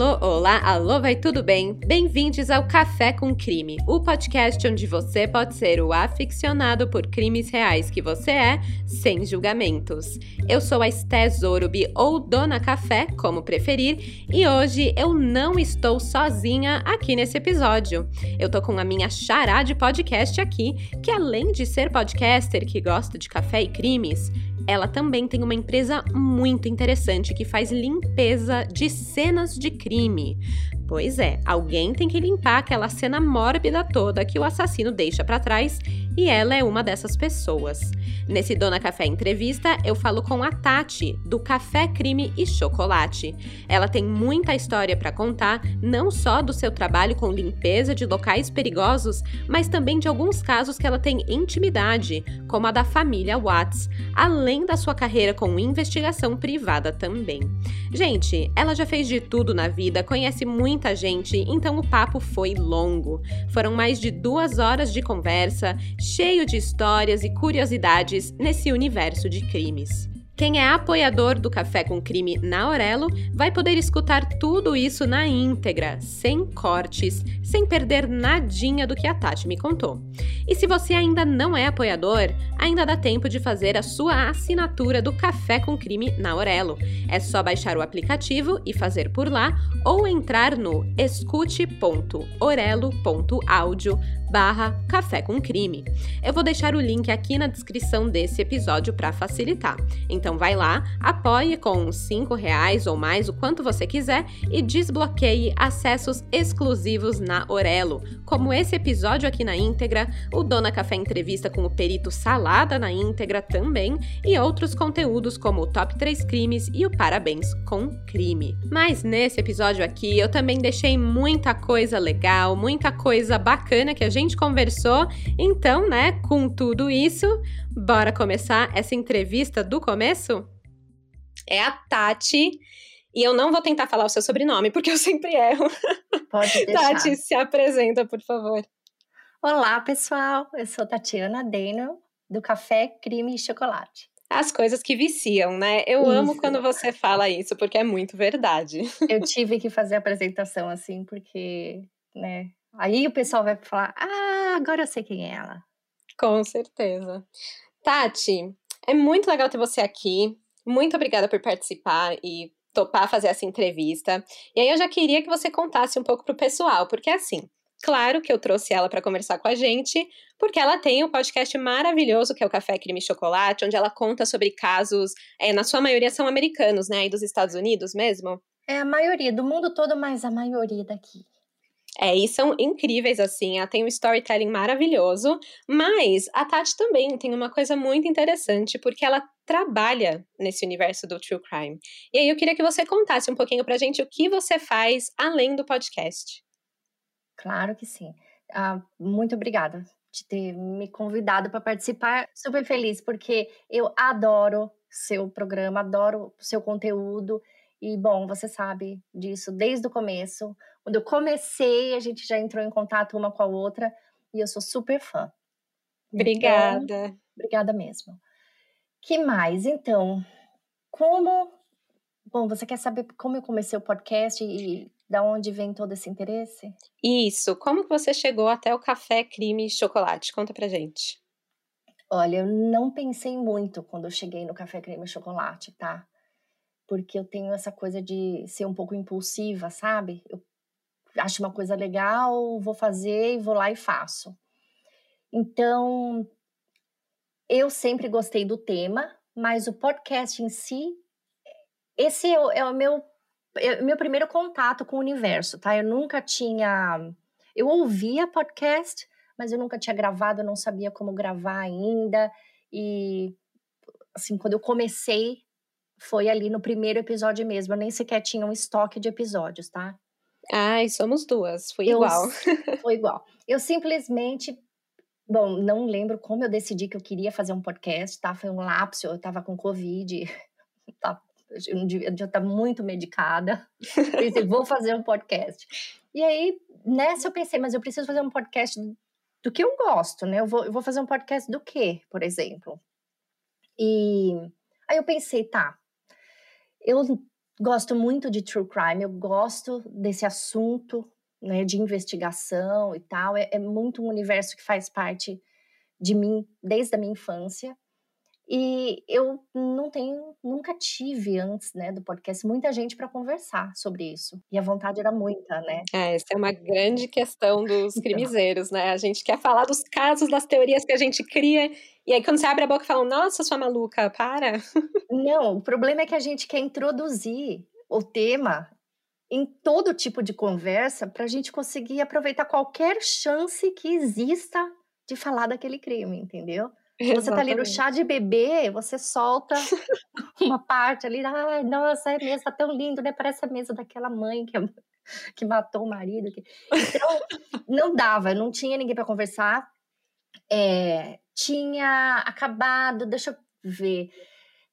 Alô, olá, alô, vai tudo bem? Bem-vindos ao Café com Crime, o podcast onde você pode ser o aficionado por crimes reais que você é, sem julgamentos. Eu sou a Esté Zorubi, ou Dona Café, como preferir, e hoje eu não estou sozinha aqui nesse episódio. Eu tô com a minha chará de podcast aqui, que além de ser podcaster que gosta de café e crimes, ela também tem uma empresa muito interessante que faz limpeza de cenas de crime. Pois é, alguém tem que limpar aquela cena mórbida toda que o assassino deixa para trás e ela é uma dessas pessoas. Nesse Dona Café Entrevista, eu falo com a Tati, do Café Crime e Chocolate. Ela tem muita história para contar, não só do seu trabalho com limpeza de locais perigosos, mas também de alguns casos que ela tem intimidade, como a da família Watts, além da sua carreira com investigação privada também. Gente, ela já fez de tudo na vida, conhece muita gente, então o papo foi longo. Foram mais de duas horas de conversa, cheio de histórias e curiosidades nesse universo de crimes. Quem é apoiador do Café com Crime na Aurelo vai poder escutar tudo isso na íntegra, sem cortes, sem perder nadinha do que a Tati me contou. E se você ainda não é apoiador, ainda dá tempo de fazer a sua assinatura do Café com Crime na Aurelo. É só baixar o aplicativo e fazer por lá ou entrar no escute.orelo.audio barra Café com Crime. Eu vou deixar o link aqui na descrição desse episódio para facilitar. Então vai lá, apoie com cinco reais ou mais, o quanto você quiser, e desbloqueie acessos exclusivos na Orelo, como esse episódio aqui na íntegra, o Dona Café Entrevista com o Perito Salada na íntegra também, e outros conteúdos como o Top 3 Crimes e o Parabéns com Crime. Mas nesse episódio aqui eu também deixei muita coisa legal, muita coisa bacana que a gente gente conversou. Então, né, com tudo isso, bora começar essa entrevista do começo? É a Tati. E eu não vou tentar falar o seu sobrenome, porque eu sempre erro. Pode deixar. Tati, se apresenta, por favor. Olá, pessoal. Eu sou Tatiana Deno, do Café Crime e Chocolate. As coisas que viciam, né? Eu isso. amo quando você fala isso, porque é muito verdade. Eu tive que fazer a apresentação assim, porque, né, Aí o pessoal vai falar: ah, agora eu sei quem é ela. Com certeza. Tati, é muito legal ter você aqui. Muito obrigada por participar e topar fazer essa entrevista. E aí eu já queria que você contasse um pouco pro pessoal, porque assim, claro que eu trouxe ela para conversar com a gente, porque ela tem um podcast maravilhoso que é o Café Crime e Chocolate, onde ela conta sobre casos, é, na sua maioria são americanos, né, aí dos Estados Unidos mesmo. É a maioria do mundo todo, mas a maioria daqui. É, e são incríveis, assim, ela tem um storytelling maravilhoso, mas a Tati também tem uma coisa muito interessante, porque ela trabalha nesse universo do true crime. E aí eu queria que você contasse um pouquinho pra gente o que você faz além do podcast. Claro que sim. Ah, muito obrigada de ter me convidado para participar. Super feliz, porque eu adoro seu programa, adoro seu conteúdo. E, bom, você sabe disso desde o começo. Quando eu comecei, a gente já entrou em contato uma com a outra e eu sou super fã. Obrigada. Então, obrigada mesmo. Que mais? Então, como. Bom, você quer saber como eu comecei o podcast e da onde vem todo esse interesse? Isso. Como que você chegou até o café crime e chocolate? Conta pra gente. Olha, eu não pensei muito quando eu cheguei no café creme e chocolate, tá? Porque eu tenho essa coisa de ser um pouco impulsiva, sabe? Eu acho uma coisa legal, vou fazer e vou lá e faço. Então, eu sempre gostei do tema, mas o podcast em si, esse é o, é o meu, é o meu primeiro contato com o universo, tá? Eu nunca tinha. Eu ouvia podcast, mas eu nunca tinha gravado, eu não sabia como gravar ainda. E, assim, quando eu comecei, foi ali no primeiro episódio mesmo. Eu nem sequer tinha um estoque de episódios, tá? Ai, somos duas, foi eu, igual. Foi igual. Eu simplesmente, bom, não lembro como eu decidi que eu queria fazer um podcast, tá? Foi um lapso, eu tava com Covid, tá? Eu devia estar tá muito medicada. Pensei, vou fazer um podcast. E aí, nessa eu pensei, mas eu preciso fazer um podcast do que eu gosto, né? Eu vou, eu vou fazer um podcast do quê, por exemplo? E aí eu pensei, tá, eu gosto muito de true crime, eu gosto desse assunto, né, de investigação e tal. É, é muito um universo que faz parte de mim desde a minha infância. E eu não tenho, nunca tive antes, né, do podcast, muita gente para conversar sobre isso. E a vontade era muita, né? É, essa é uma grande questão dos então. crimizeiros, né? A gente quer falar dos casos, das teorias que a gente cria, e aí quando você abre a boca e fala, nossa, sua maluca, para. Não, o problema é que a gente quer introduzir o tema em todo tipo de conversa para a gente conseguir aproveitar qualquer chance que exista de falar daquele crime, entendeu? Você tá ali no chá de bebê, você solta uma parte ali, ai, nossa, é mesa tá tão lindo, né? Parece a mesa daquela mãe que, que matou o marido. Que... Então, não dava, não tinha ninguém para conversar. É, tinha acabado, deixa eu ver,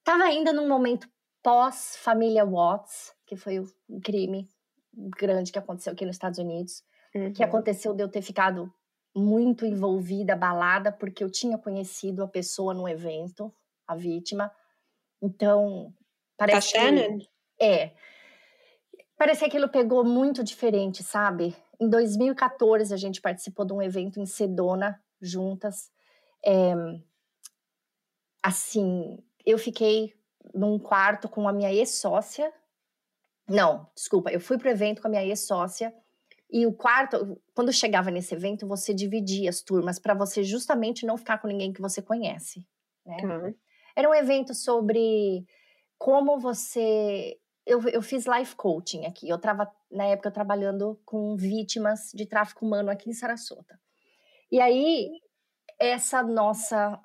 tava ainda num momento pós família Watts, que foi o crime grande que aconteceu aqui nos Estados Unidos, uhum. que aconteceu de eu ter ficado muito envolvida, abalada, porque eu tinha conhecido a pessoa no evento, a vítima. Então, parece tá que... É. Parece que aquilo pegou muito diferente, sabe? Em 2014, a gente participou de um evento em Sedona, juntas. É... Assim, eu fiquei num quarto com a minha ex-sócia. Não, desculpa, eu fui pro evento com a minha ex-sócia e o quarto, quando chegava nesse evento, você dividia as turmas para você justamente não ficar com ninguém que você conhece. Né? Uhum. Era um evento sobre como você. Eu, eu fiz life coaching aqui. Eu estava, na época, trabalhando com vítimas de tráfico humano aqui em Sarasota. E aí, essa nossa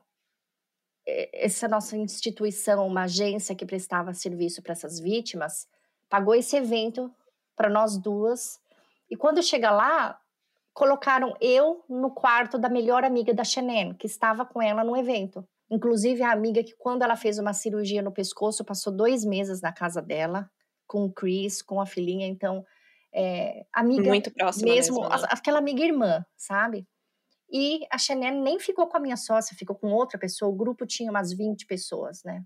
essa nossa instituição, uma agência que prestava serviço para essas vítimas, pagou esse evento para nós duas e quando chega lá, colocaram eu no quarto da melhor amiga da Shannon, que estava com ela no evento. Inclusive, a amiga que, quando ela fez uma cirurgia no pescoço, passou dois meses na casa dela, com o Chris, com a filhinha. Então, é, amiga. Muito próxima. Mesmo, mesmo né? aquela amiga irmã, sabe? E a Shannon nem ficou com a minha sócia, ficou com outra pessoa. O grupo tinha umas 20 pessoas, né?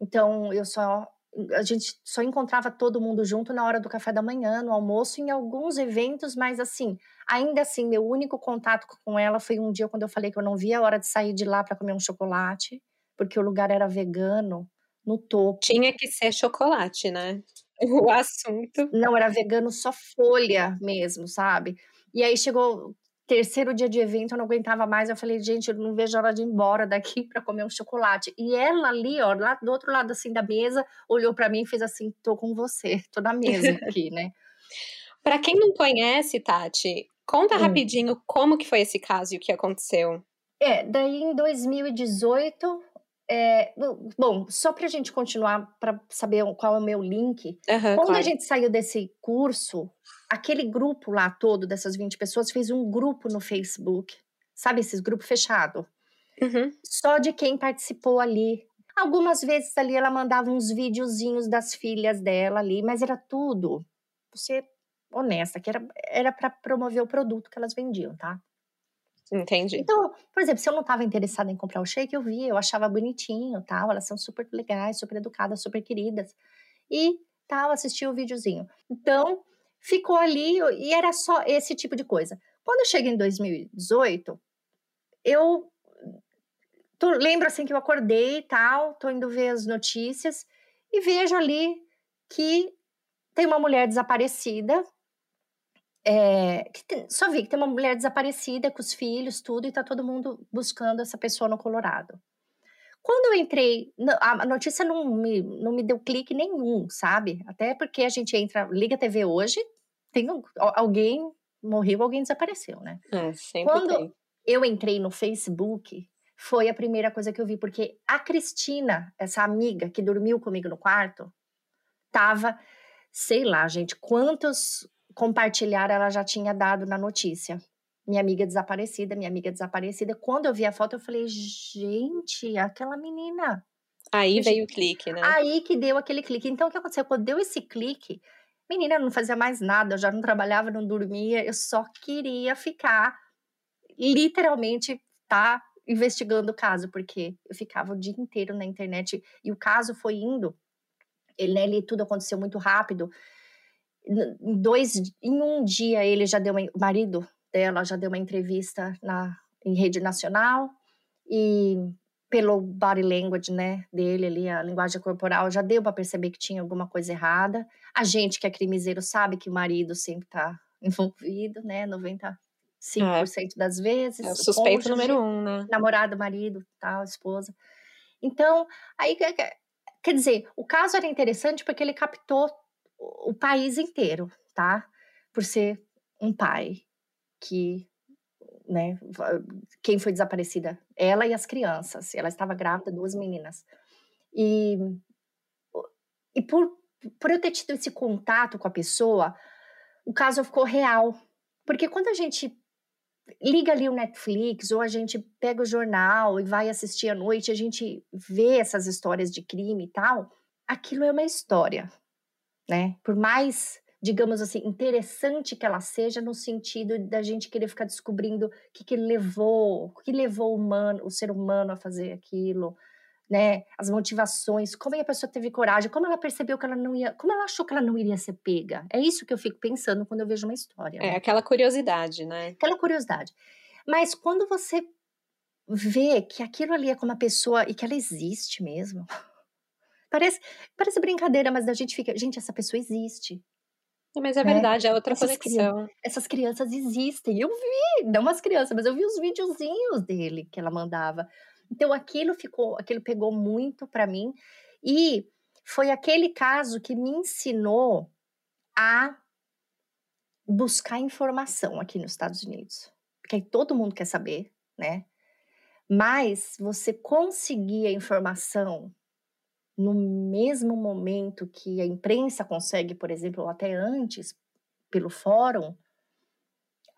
Então, eu só a gente só encontrava todo mundo junto na hora do café da manhã, no almoço, em alguns eventos, mas assim, ainda assim, meu único contato com ela foi um dia quando eu falei que eu não via a hora de sair de lá para comer um chocolate, porque o lugar era vegano, no topo. Tinha que ser chocolate, né? O assunto. Não, era vegano só folha mesmo, sabe? E aí chegou terceiro dia de evento, eu não aguentava mais. Eu falei, gente, eu não vejo a hora de ir embora daqui para comer um chocolate. E ela ali, ó, lá do outro lado assim da mesa, olhou para mim e fez assim: tô com você, tô na mesa aqui, né? para quem não conhece, Tati, conta hum. rapidinho como que foi esse caso e o que aconteceu. É, daí em 2018, é, bom, só para a gente continuar, para saber qual é o meu link, uhum, quando claro. a gente saiu desse curso, aquele grupo lá todo, dessas 20 pessoas, fez um grupo no Facebook, sabe, esses grupos fechados, uhum. só de quem participou ali. Algumas vezes ali ela mandava uns videozinhos das filhas dela ali, mas era tudo, você honesta, que era para promover o produto que elas vendiam, tá? Entendi. Então, por exemplo, se eu não estava interessada em comprar o shake, eu via, eu achava bonitinho, tal, elas são super legais, super educadas, super queridas. E tal, assistia o videozinho. Então, ficou ali e era só esse tipo de coisa. Quando eu cheguei em 2018, eu tô, lembro assim que eu acordei e tal, tô indo ver as notícias e vejo ali que tem uma mulher desaparecida é, tem, só vi que tem uma mulher desaparecida com os filhos, tudo, e tá todo mundo buscando essa pessoa no Colorado. Quando eu entrei, a notícia não me, não me deu clique nenhum, sabe? Até porque a gente entra, liga a TV hoje, tem um, alguém morreu, alguém desapareceu, né? É, sempre Quando tem. eu entrei no Facebook, foi a primeira coisa que eu vi, porque a Cristina, essa amiga que dormiu comigo no quarto, tava, sei lá, gente, quantos compartilhar ela já tinha dado na notícia. Minha amiga desaparecida, minha amiga desaparecida. Quando eu vi a foto, eu falei, gente, aquela menina. Aí veio o clique, né? Aí que deu aquele clique. Então, o que aconteceu? Quando deu esse clique, menina, eu não fazia mais nada, eu já não trabalhava, não dormia, eu só queria ficar, literalmente, tá investigando o caso, porque eu ficava o dia inteiro na internet e o caso foi indo Ele, né, ele tudo aconteceu muito rápido. Em dois, em um dia ele já deu uma, o marido dela já deu uma entrevista na em rede nacional e pelo body language, né, dele ali, a linguagem corporal, já deu para perceber que tinha alguma coisa errada. A gente que é crimiseiro sabe que o marido sempre tá envolvido, né, 95% é. das vezes. É o suspeito cônjuge, número um, né? Namorado, marido, tal, esposa. Então, aí, quer dizer, o caso era interessante porque ele captou o país inteiro, tá? Por ser um pai que né? Quem foi desaparecida? Ela e as crianças. Ela estava grávida, duas meninas. E, e por, por eu ter tido esse contato com a pessoa, o caso ficou real. Porque quando a gente liga ali o Netflix ou a gente pega o jornal e vai assistir à noite, a gente vê essas histórias de crime e tal, aquilo é uma história, né? Por mais digamos assim, interessante que ela seja no sentido da gente querer ficar descobrindo o que, que levou, o que levou o, humano, o ser humano a fazer aquilo, né? As motivações, como a pessoa teve coragem, como ela percebeu que ela não ia, como ela achou que ela não iria ser pega. É isso que eu fico pensando quando eu vejo uma história. É né? aquela curiosidade, né? Aquela curiosidade. Mas quando você vê que aquilo ali é com uma pessoa e que ela existe mesmo. Parece, parece brincadeira, mas a gente fica, gente, essa pessoa existe. Mas é né? verdade, é outra essas conexão. essas crianças existem. Eu vi, não as crianças, mas eu vi os videozinhos dele que ela mandava. Então aquilo ficou, aquilo pegou muito para mim e foi aquele caso que me ensinou a buscar informação aqui nos Estados Unidos. Porque aí todo mundo quer saber, né? Mas você conseguir a informação no mesmo momento que a imprensa consegue, por exemplo, ou até antes, pelo fórum,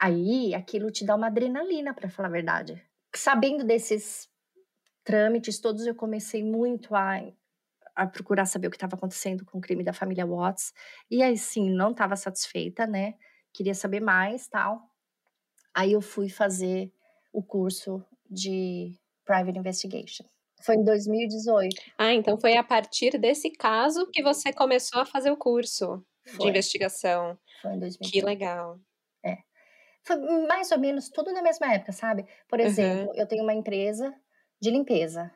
aí aquilo te dá uma adrenalina, para falar a verdade. Sabendo desses trâmites todos, eu comecei muito a, a procurar saber o que estava acontecendo com o crime da família Watts. E aí, sim, não estava satisfeita, né? Queria saber mais, tal. Aí eu fui fazer o curso de Private Investigation. Foi em 2018. Ah, então foi a partir desse caso que você começou a fazer o curso foi. de investigação. Foi em 2018. Que legal. É. Foi mais ou menos tudo na mesma época, sabe? Por exemplo, uhum. eu tenho uma empresa de limpeza.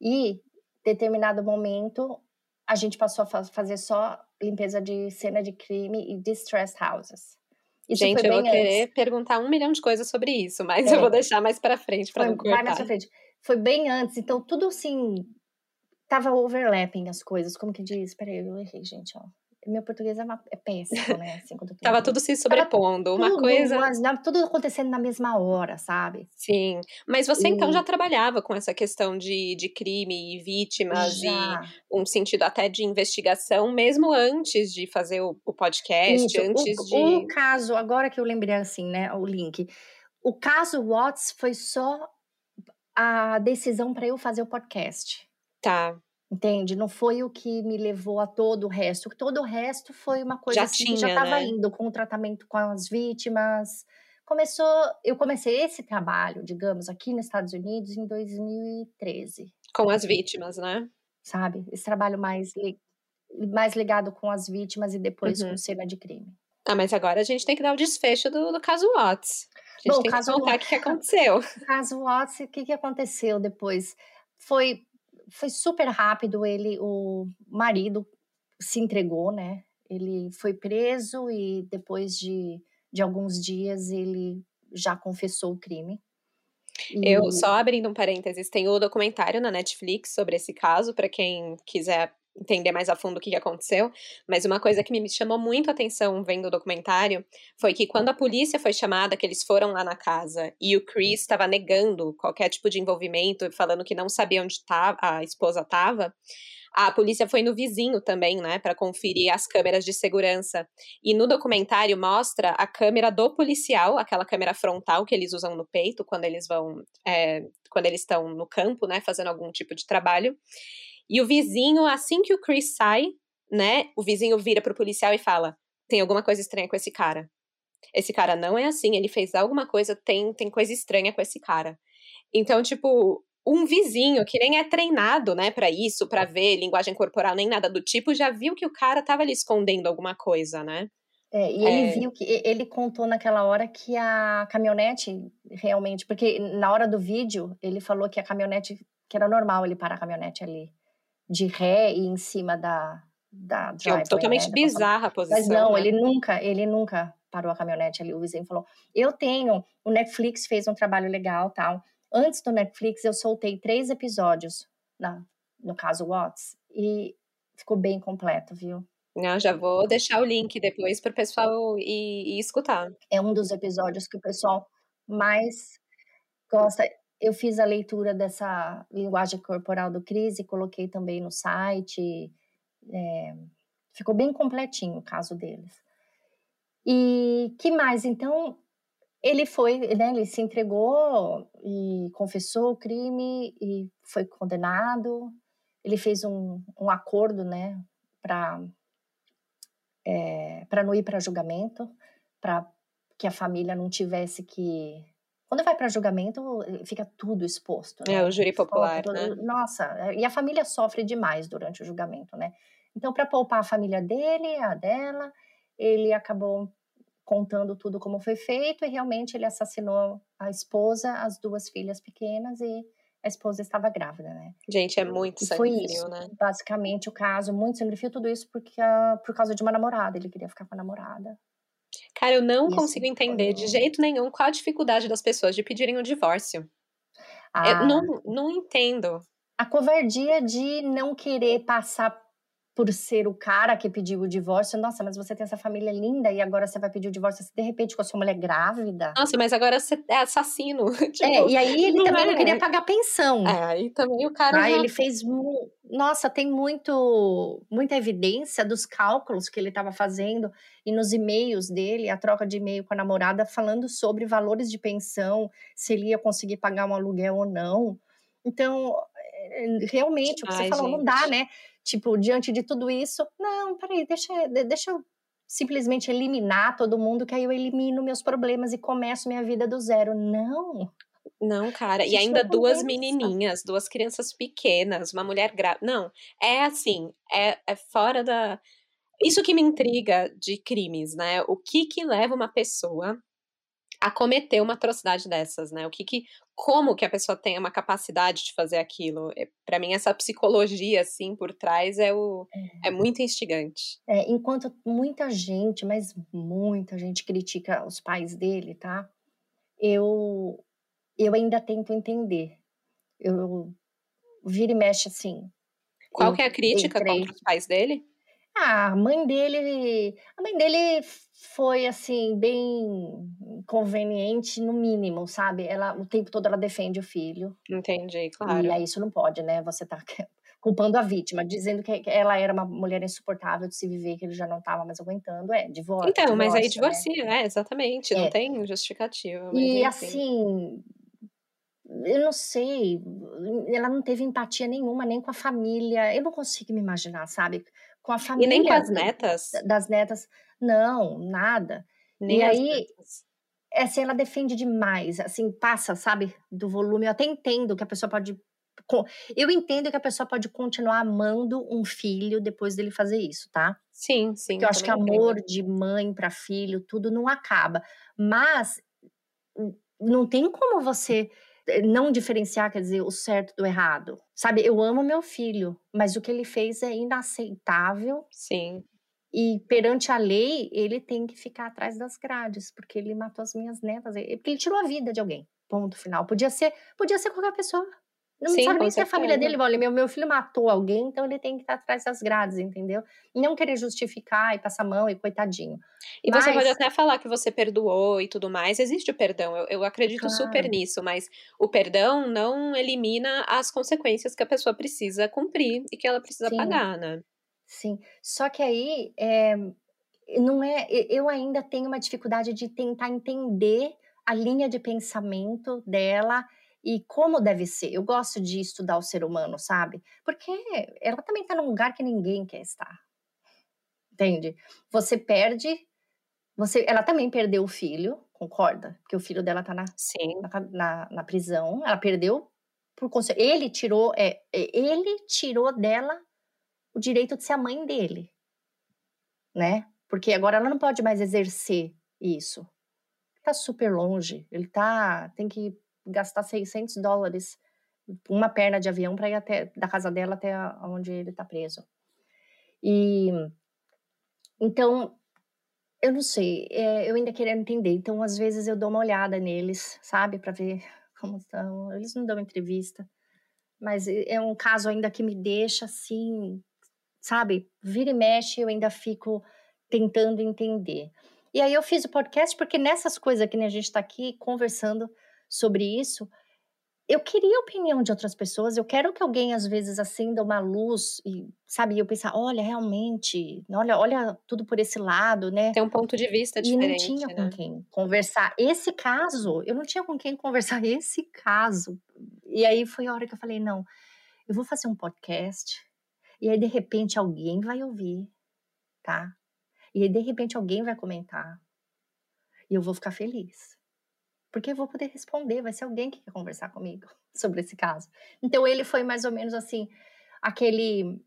E, determinado momento, a gente passou a fazer só limpeza de cena de crime e distressed houses. Isso gente, eu vou antes. querer perguntar um milhão de coisas sobre isso, mas é. eu vou deixar mais para frente para não cortar. Vai mais pra frente foi bem antes, então tudo assim tava overlapping as coisas, como que diz? Peraí, eu errei, gente, ó. Meu português é, uma, é péssimo, né? Assim, Tava tudo se sobrepondo, uma tudo, coisa. Mas, tudo acontecendo na mesma hora, sabe? Sim. Mas você e... então já trabalhava com essa questão de, de crime e vítimas já. e um sentido até de investigação, mesmo antes de fazer o, o podcast, Isso. antes o, de. O caso, agora que eu lembrei assim, né? O link. O caso Watts foi só a decisão para eu fazer o podcast. Tá. Entende? Não foi o que me levou a todo o resto. Todo o resto foi uma coisa já assim, tinha, que já estava né? indo com o tratamento com as vítimas. Começou, eu comecei esse trabalho, digamos, aqui nos Estados Unidos em 2013. Com as vítimas, né? Sabe? Esse trabalho mais, mais ligado com as vítimas e depois uhum. com cena de crime. Ah, mas agora a gente tem que dar o desfecho do, do caso Watts. A gente Bom, tem caso que contar o que, aconteceu. Caso Watts, o que, que aconteceu depois? Foi, foi super rápido, ele, o marido se entregou, né? Ele foi preso e depois de, de alguns dias ele já confessou o crime. E... Eu só abrindo um parênteses, tem o documentário na Netflix sobre esse caso para quem quiser entender mais a fundo o que aconteceu, mas uma coisa que me chamou muito a atenção vendo o documentário foi que quando a polícia foi chamada, que eles foram lá na casa e o Chris estava negando qualquer tipo de envolvimento, falando que não sabia onde tava, a esposa estava, a polícia foi no vizinho também, né, para conferir as câmeras de segurança. E no documentário mostra a câmera do policial, aquela câmera frontal que eles usam no peito quando eles vão, é, quando eles estão no campo, né, fazendo algum tipo de trabalho. E o vizinho, assim que o Chris sai, né, o vizinho vira pro policial e fala: tem alguma coisa estranha com esse cara. Esse cara não é assim, ele fez alguma coisa, tem, tem coisa estranha com esse cara. Então, tipo, um vizinho que nem é treinado, né, para isso, para ver linguagem corporal nem nada do tipo, já viu que o cara tava ali escondendo alguma coisa, né? É, e ele é... viu que ele contou naquela hora que a caminhonete realmente, porque na hora do vídeo ele falou que a caminhonete que era normal ele parar a caminhonete ali de ré e em cima da da driveway, é totalmente né, bizarra a posição. Mas não, né? ele nunca, ele nunca parou a caminhonete ali. O vizinho falou: "Eu tenho, o Netflix fez um trabalho legal, tal. Antes do Netflix eu soltei três episódios na no caso Watts e ficou bem completo, viu? Não, já vou deixar o link depois para o pessoal ir, ir escutar. É um dos episódios que o pessoal mais gosta. Eu fiz a leitura dessa linguagem corporal do Cris e coloquei também no site. É, ficou bem completinho o caso deles. E que mais? Então, ele foi, né, ele se entregou e confessou o crime e foi condenado. Ele fez um, um acordo, né, para é, para não ir para julgamento, para que a família não tivesse que. Quando vai para julgamento, fica tudo exposto. Né? É, o júri popular. né? Nossa, e a família sofre demais durante o julgamento, né? Então, para poupar a família dele, a dela, ele acabou contando tudo como foi feito e realmente ele assassinou a esposa, as duas filhas pequenas e a esposa estava grávida, né? Gente, é muito sangue foi isso, né? Basicamente o caso, muito sangue frio, tudo isso porque, uh, por causa de uma namorada, ele queria ficar com a namorada. Cara, eu não isso consigo entender foi... de jeito nenhum qual a dificuldade das pessoas de pedirem o divórcio. Ah, eu não, não entendo. A covardia de não querer passar por ser o cara que pediu o divórcio. Nossa, mas você tem essa família linda e agora você vai pedir o divórcio de repente com a sua mulher grávida. Nossa, mas agora você é assassino. tipo, é, e aí ele não também é. não queria pagar pensão. É, aí também o cara. Ah, já... ele fez. Nossa, tem muito, muita evidência dos cálculos que ele estava fazendo e nos e-mails dele, a troca de e-mail com a namorada, falando sobre valores de pensão, se ele ia conseguir pagar um aluguel ou não. Então, é, realmente, o que Ai, você falou, gente. não dá, né? Tipo, diante de tudo isso, não, peraí, deixa, deixa eu simplesmente eliminar todo mundo, que aí eu elimino meus problemas e começo minha vida do zero. Não. Não, cara, e ainda duas menininhas, duas crianças pequenas, uma mulher grávida. Não, é assim, é, é fora da. Isso que me intriga de crimes, né? O que que leva uma pessoa a cometer uma atrocidade dessas, né? O que que, como que a pessoa tem uma capacidade de fazer aquilo? É, para mim essa psicologia assim por trás é o é, é muito instigante. É, enquanto muita gente, mas muita gente critica os pais dele, tá? Eu eu ainda tento entender. Eu vira e mexe assim. Qual que é a crítica entrei... contra os pais dele? Ah, a mãe dele, a mãe dele foi assim bem conveniente no mínimo, sabe? Ela o tempo todo ela defende o filho. Entendi, claro. E aí isso não pode, né? Você tá culpando a vítima, dizendo que ela era uma mulher insuportável de se viver, que ele já não estava mais aguentando, é, divórcio. Então, divórcio, mas aí divorcia, né? é, exatamente, é. não tem justificativa. e assim, eu não sei, ela não teve empatia nenhuma, nem com a família. Eu não consigo me imaginar, sabe? Com a família. E nem com as netas? Das netas. Não, nada. Nem e aí, é, assim, ela defende demais, assim, passa, sabe, do volume. Eu até entendo que a pessoa pode. Eu entendo que a pessoa pode continuar amando um filho depois dele fazer isso, tá? Sim, sim. Porque eu acho que amor entendo. de mãe para filho, tudo não acaba. Mas não tem como você não diferenciar, quer dizer, o certo do errado. Sabe, eu amo meu filho, mas o que ele fez é inaceitável. Sim. E perante a lei, ele tem que ficar atrás das grades, porque ele matou as minhas netas, porque ele tirou a vida de alguém. Ponto final. Podia ser, podia ser qualquer pessoa. Não Sim, sabe nem se a família dele, olha, meu, meu filho matou alguém, então ele tem que estar atrás das grades, entendeu? E não querer justificar e passar a mão e coitadinho. E mas... você pode até falar que você perdoou e tudo mais, existe o perdão, eu, eu acredito claro. super nisso, mas o perdão não elimina as consequências que a pessoa precisa cumprir e que ela precisa Sim. pagar, né? Sim, só que aí, é, não é, eu ainda tenho uma dificuldade de tentar entender a linha de pensamento dela, e como deve ser. Eu gosto de estudar o ser humano, sabe? Porque ela também está num lugar que ninguém quer estar. Entende? Você perde. Você, ela também perdeu o filho, concorda? Porque o filho dela tá na, na, na, na prisão. Ela perdeu por ele tirou, é, é, ele tirou dela o direito de ser a mãe dele, né? Porque agora ela não pode mais exercer isso. Tá super longe. Ele tá, tem que gastar 600 dólares uma perna de avião para ir até da casa dela até onde ele tá preso. E então eu não sei, é, eu ainda querendo entender. Então, às vezes eu dou uma olhada neles, sabe, para ver como estão. Eles não dão entrevista, mas é um caso ainda que me deixa assim, sabe, vira e mexe, eu ainda fico tentando entender. E aí eu fiz o podcast porque nessas coisas que a gente está aqui conversando sobre isso, eu queria a opinião de outras pessoas, eu quero que alguém às vezes acenda uma luz e, sabe, eu pensar, olha, realmente, olha, olha tudo por esse lado, né? Tem um ponto de vista diferente, E não tinha né? com quem conversar esse caso, eu não tinha com quem conversar esse caso. E aí foi a hora que eu falei, não, eu vou fazer um podcast, e aí de repente alguém vai ouvir, tá? E aí de repente alguém vai comentar, e eu vou ficar feliz porque eu vou poder responder, vai ser alguém que quer conversar comigo sobre esse caso. Então ele foi mais ou menos assim, aquele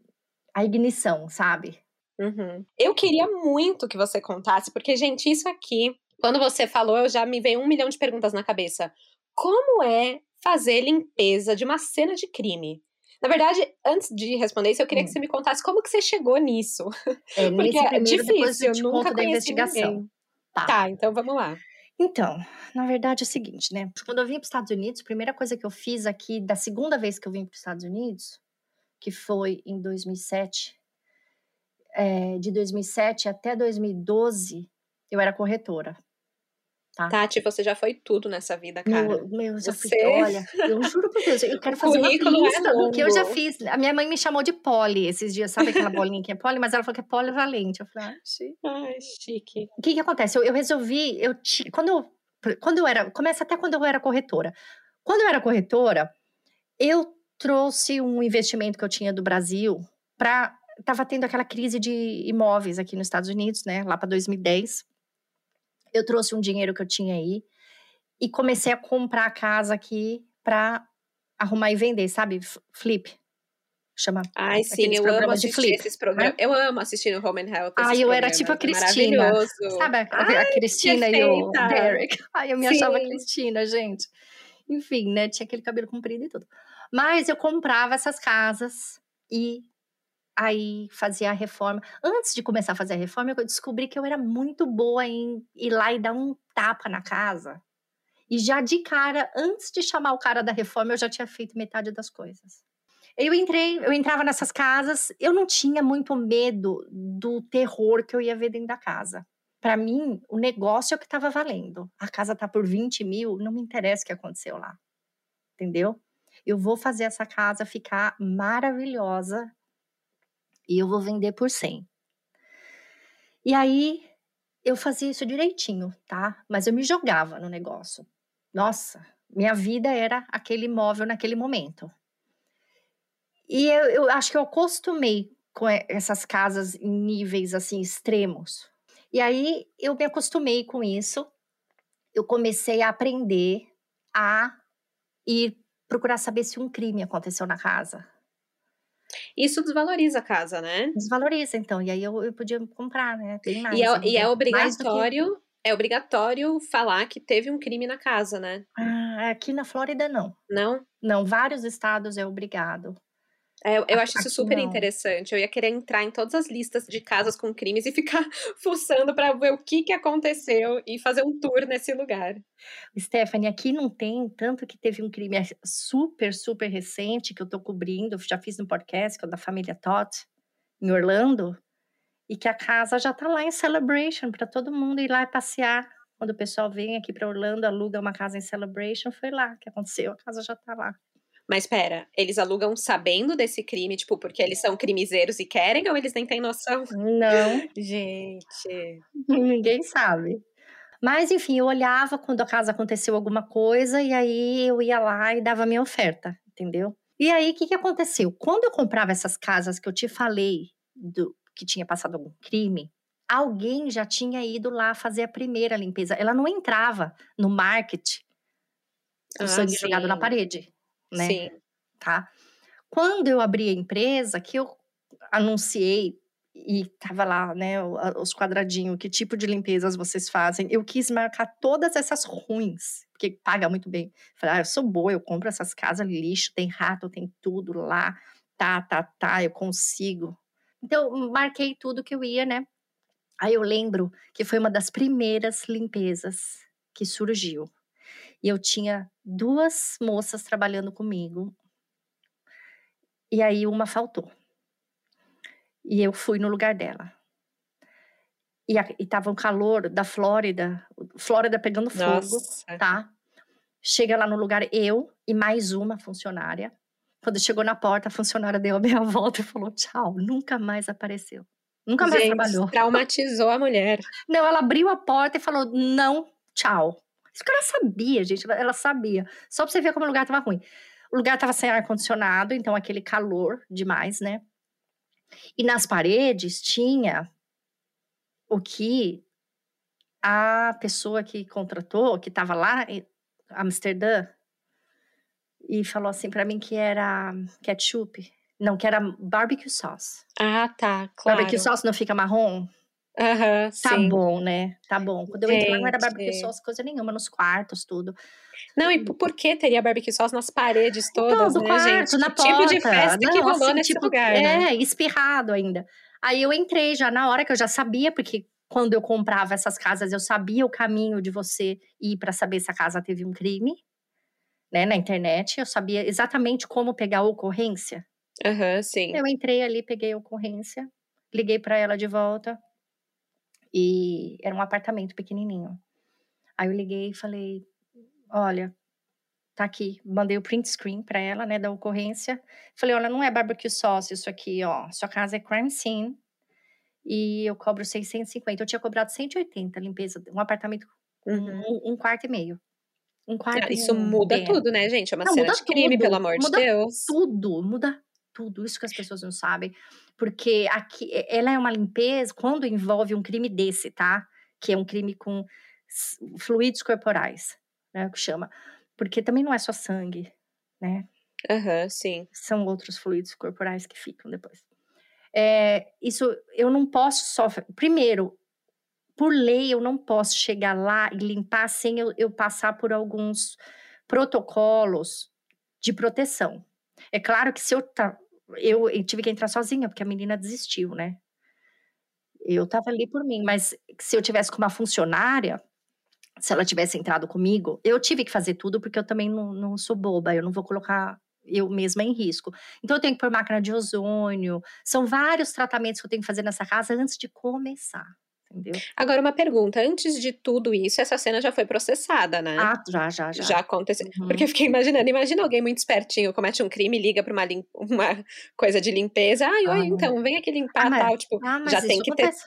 a ignição, sabe? Uhum. Eu queria muito que você contasse, porque, gente, isso aqui, quando você falou, eu já me veio um milhão de perguntas na cabeça. Como é fazer limpeza de uma cena de crime? Na verdade, antes de responder isso, eu queria hum. que você me contasse como que você chegou nisso. É, Porque é difícil, eu nunca conheci investigação. Ninguém. Tá. tá, então vamos lá. Então, na verdade é o seguinte, né? Quando eu vim para os Estados Unidos, a primeira coisa que eu fiz aqui, da segunda vez que eu vim para os Estados Unidos, que foi em 2007, é, de 2007 até 2012, eu era corretora. Tá? Tati, você já foi tudo nessa vida, cara. Meu, meu já você... fui, olha, eu juro por Deus, eu quero fazer uma é lista é do que eu já fiz. A minha mãe me chamou de poli esses dias, sabe aquela bolinha que é poli? Mas ela falou que é polivalente. Eu falei, ah, chique. Ai, chique. O que que acontece? Eu, eu resolvi, eu quando, eu, quando eu era, começa até quando eu era corretora. Quando eu era corretora, eu trouxe um investimento que eu tinha do Brasil para tava tendo aquela crise de imóveis aqui nos Estados Unidos, né, lá para 2010 eu trouxe um dinheiro que eu tinha aí e comecei a comprar a casa aqui para arrumar e vender, sabe? Flip. Chama. Ai, sim, eu amo assistir flip, esses programas. Né? Eu amo assistir no Home and Health. Ai, eu era tipo a Cristina. Sabe a, Ai, a Cristina e o Derek? Ai, eu me sim. achava Cristina, gente. Enfim, né? Tinha aquele cabelo comprido e tudo. Mas eu comprava essas casas e aí fazia a reforma. Antes de começar a fazer a reforma, eu descobri que eu era muito boa em ir lá e dar um tapa na casa. E já de cara, antes de chamar o cara da reforma, eu já tinha feito metade das coisas. Eu entrei, eu entrava nessas casas, eu não tinha muito medo do terror que eu ia ver dentro da casa. Para mim, o negócio é o que estava valendo. A casa tá por 20 mil, não me interessa o que aconteceu lá. Entendeu? Eu vou fazer essa casa ficar maravilhosa e eu vou vender por 100. E aí eu fazia isso direitinho, tá? Mas eu me jogava no negócio. Nossa, minha vida era aquele imóvel naquele momento. E eu, eu acho que eu acostumei com essas casas em níveis assim extremos. E aí eu me acostumei com isso. Eu comecei a aprender a ir procurar saber se um crime aconteceu na casa. Isso desvaloriza a casa, né? Desvaloriza, então. E aí eu, eu podia comprar, né? Tem mais. E é, e é obrigatório. Que... É obrigatório falar que teve um crime na casa, né? Ah, aqui na Flórida não. Não? Não, vários estados é obrigado. É, eu, eu acho isso super interessante. Eu ia querer entrar em todas as listas de casas com crimes e ficar fuçando para ver o que, que aconteceu e fazer um tour nesse lugar. Stephanie, aqui não tem, tanto que teve um crime super, super recente que eu tô cobrindo, já fiz no podcast, que é da família Todd, em Orlando, e que a casa já tá lá em Celebration, para todo mundo ir lá passear. Quando o pessoal vem aqui para Orlando, aluga uma casa em Celebration, foi lá que aconteceu, a casa já tá lá. Mas pera, eles alugam sabendo desse crime, tipo, porque eles são crimezeiros e querem, ou eles nem têm noção? Não. Gente. Ninguém sabe. Mas, enfim, eu olhava quando a casa aconteceu alguma coisa, e aí eu ia lá e dava minha oferta, entendeu? E aí, o que, que aconteceu? Quando eu comprava essas casas que eu te falei do que tinha passado algum crime, alguém já tinha ido lá fazer a primeira limpeza. Ela não entrava no market, o ah, sangue sim. jogado na parede né? Sim. Tá? Quando eu abri a empresa, que eu anunciei e tava lá, né, os quadradinhos, que tipo de limpezas vocês fazem. Eu quis marcar todas essas ruins, porque paga muito bem. Falei, ah, eu sou boa, eu compro essas casas lixo, tem rato, tem tudo lá, tá, tá, tá, eu consigo. Então, marquei tudo que eu ia, né? Aí eu lembro que foi uma das primeiras limpezas que surgiu. E eu tinha duas moças trabalhando comigo. E aí uma faltou. E eu fui no lugar dela. E, a, e tava um calor da Flórida, Flórida pegando fogo, Nossa. tá? Chega lá no lugar eu e mais uma funcionária. Quando chegou na porta, a funcionária deu a meia volta e falou tchau, nunca mais apareceu. Nunca mais Gente, trabalhou. traumatizou a mulher. Não, ela abriu a porta e falou não, tchau. Isso que ela sabia, gente, ela, ela sabia. Só pra você ver como o lugar tava ruim. O lugar tava sem ar-condicionado, então aquele calor demais, né? E nas paredes tinha o que a pessoa que contratou, que estava lá em Amsterdã, e falou assim para mim que era ketchup. Não, que era barbecue sauce. Ah, tá, claro. Barbecue sauce não fica marrom? Aham, Tá sim. bom, né? Tá bom. Quando eu entrei lá não era barbecue Gente. sauce coisa nenhuma, nos quartos, tudo. Não, e p- por que teria barbecue sauce nas paredes todas, Todo né, quarto, gente? na Que tipo de porta. festa que Não, rolou assim, nesse tipo, lugar, né? É, espirrado ainda. Aí eu entrei já na hora que eu já sabia, porque quando eu comprava essas casas, eu sabia o caminho de você ir para saber se a casa teve um crime, né, na internet. Eu sabia exatamente como pegar a ocorrência. Aham, sim. Eu entrei ali, peguei a ocorrência, liguei para ela de volta e era um apartamento pequenininho. Aí eu liguei e falei: "Olha, tá aqui". Mandei o print screen para ela, né, da ocorrência. Falei: "Olha, não é barbecue sauce isso aqui, ó. Sua casa é crime scene e eu cobro 650". Eu tinha cobrado 180 limpeza, um apartamento Uhum. um, um quarto e meio. Um quarto Isso muda banheiro. tudo, né, gente? É uma Não, cena muda de crime, tudo, pelo amor de muda Deus. Tudo, muda tudo. Isso que as pessoas não sabem. Porque aqui, ela é uma limpeza quando envolve um crime desse, tá? Que é um crime com fluidos corporais, né? Que chama. Porque também não é só sangue, né? Aham, sim. São outros fluidos corporais que ficam depois. É, isso eu não posso só. Primeiro, por lei, eu não posso chegar lá e limpar sem eu, eu passar por alguns protocolos de proteção. É claro que se eu tá, eu, eu tive que entrar sozinha, porque a menina desistiu, né? Eu tava ali por mim, mas se eu tivesse com uma funcionária, se ela tivesse entrado comigo, eu tive que fazer tudo, porque eu também não, não sou boba, eu não vou colocar eu mesma em risco. Então eu tenho que pôr máquina de ozônio, são vários tratamentos que eu tenho que fazer nessa casa antes de começar, entendeu? Agora, uma pergunta. Antes de tudo isso, essa cena já foi processada, né? Ah, já, já, já. Já aconteceu. Uhum. Porque eu fiquei imaginando, imagina alguém muito espertinho, comete um crime, liga pra uma, lim- uma coisa de limpeza. Ai, oi, Ah. então, vem aqui limpar Ah, mas- tal. Tipo, Ah, mas já isso tem que ter. acontece.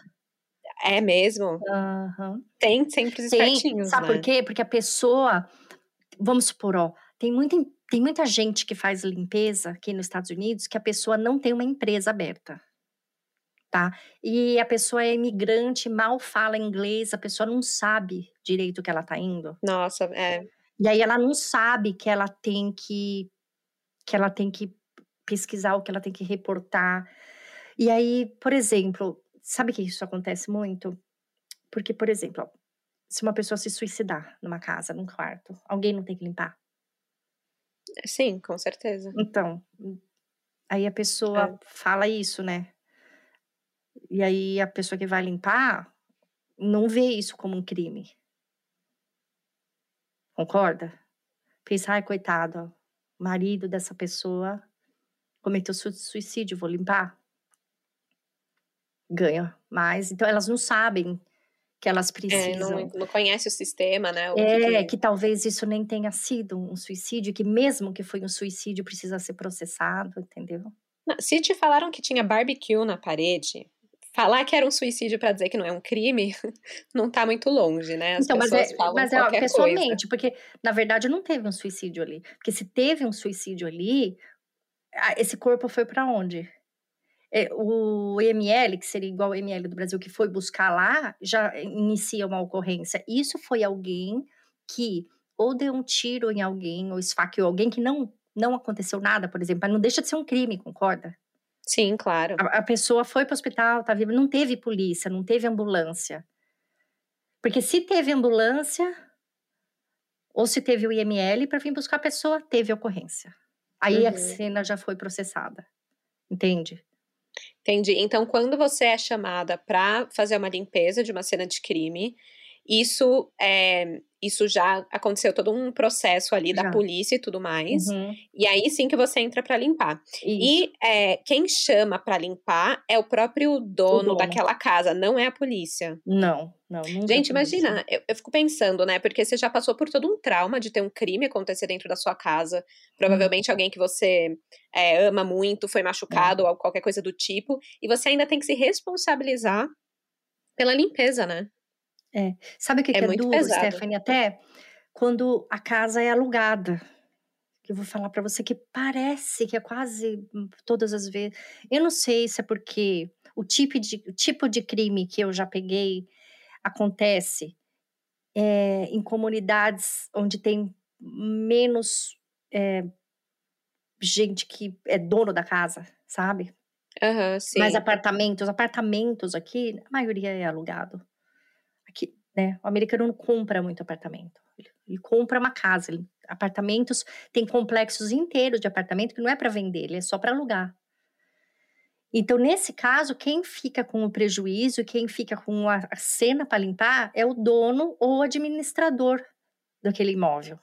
É mesmo? Aham. Tem sempre os Tem, espertinhos, sabe né? por quê? Porque a pessoa, vamos supor, ó, tem muita, tem muita gente que faz limpeza aqui nos Estados Unidos que a pessoa não tem uma empresa aberta, tá? E a pessoa é imigrante, mal fala inglês, a pessoa não sabe direito o que ela tá indo. Nossa, é. E aí ela não sabe que ela tem que que ela tem que pesquisar o que ela tem que reportar. E aí, por exemplo, sabe que isso acontece muito? Porque, por exemplo, ó, se uma pessoa se suicidar numa casa, num quarto, alguém não tem que limpar. Sim, com certeza. Então, aí a pessoa fala isso, né? E aí a pessoa que vai limpar não vê isso como um crime. Concorda? Pensa, ai, coitado, ó, marido dessa pessoa cometeu su- suicídio, vou limpar. Ganha mais. Então elas não sabem que elas É, precisam. não, não conhece o sistema, né? O É, que- que talvez isso nem tenha sido um suicídio, que mesmo que foi um suicídio, precisa ser processado, entendeu? Se te falaram que tinha barbecue na parede, falar que era um suicídio pra dizer que não é um crime, não tá muito longe, né? As então, mas é, mas é qualquer coisa. pessoalmente, porque na verdade não teve um suicídio ali. Porque se teve um suicídio ali, esse corpo foi para onde? É, o ML, que seria igual o ML do Brasil, que foi buscar lá, já inicia uma ocorrência. Isso foi alguém que ou deu um tiro em alguém, ou esfaqueou alguém que não não aconteceu nada, por exemplo, mas não deixa de ser um crime, concorda? Sim, claro. A, a pessoa foi para o hospital, tá viva, não teve polícia, não teve ambulância. Porque se teve ambulância, ou se teve o IML para vir buscar a pessoa, teve ocorrência. Aí uhum. a cena já foi processada. Entende? Entendi. Então, quando você é chamada para fazer uma limpeza de uma cena de crime, isso é, isso já aconteceu todo um processo ali já. da polícia e tudo mais. Uhum. E aí sim que você entra para limpar. Isso. E é, quem chama para limpar é o próprio dono, o dono, daquela casa, não é a polícia. Não, não. Gente, imagina, eu, eu, fico pensando, né? Porque você já passou por todo um trauma de ter um crime acontecer dentro da sua casa. Provavelmente uhum. alguém que você é, ama muito foi machucado uhum. ou qualquer coisa do tipo. E você ainda tem que se responsabilizar pela limpeza, né? É. Sabe o que é, que é duro, pesado. Stephanie? Até quando a casa é alugada. Eu vou falar para você que parece que é quase hum, todas as vezes. Eu não sei se é porque o tipo de, o tipo de crime que eu já peguei acontece é, em comunidades onde tem menos é, gente que é dono da casa, sabe? Uhum, sim. Mais apartamentos. Apartamentos aqui, a maioria é alugado né, o americano não compra muito apartamento. Ele, ele compra uma casa. Ele, apartamentos tem complexos inteiros de apartamento que não é para vender, ele é só para alugar. Então, nesse caso, quem fica com o prejuízo, quem fica com a, a cena para limpar é o dono ou o administrador daquele imóvel.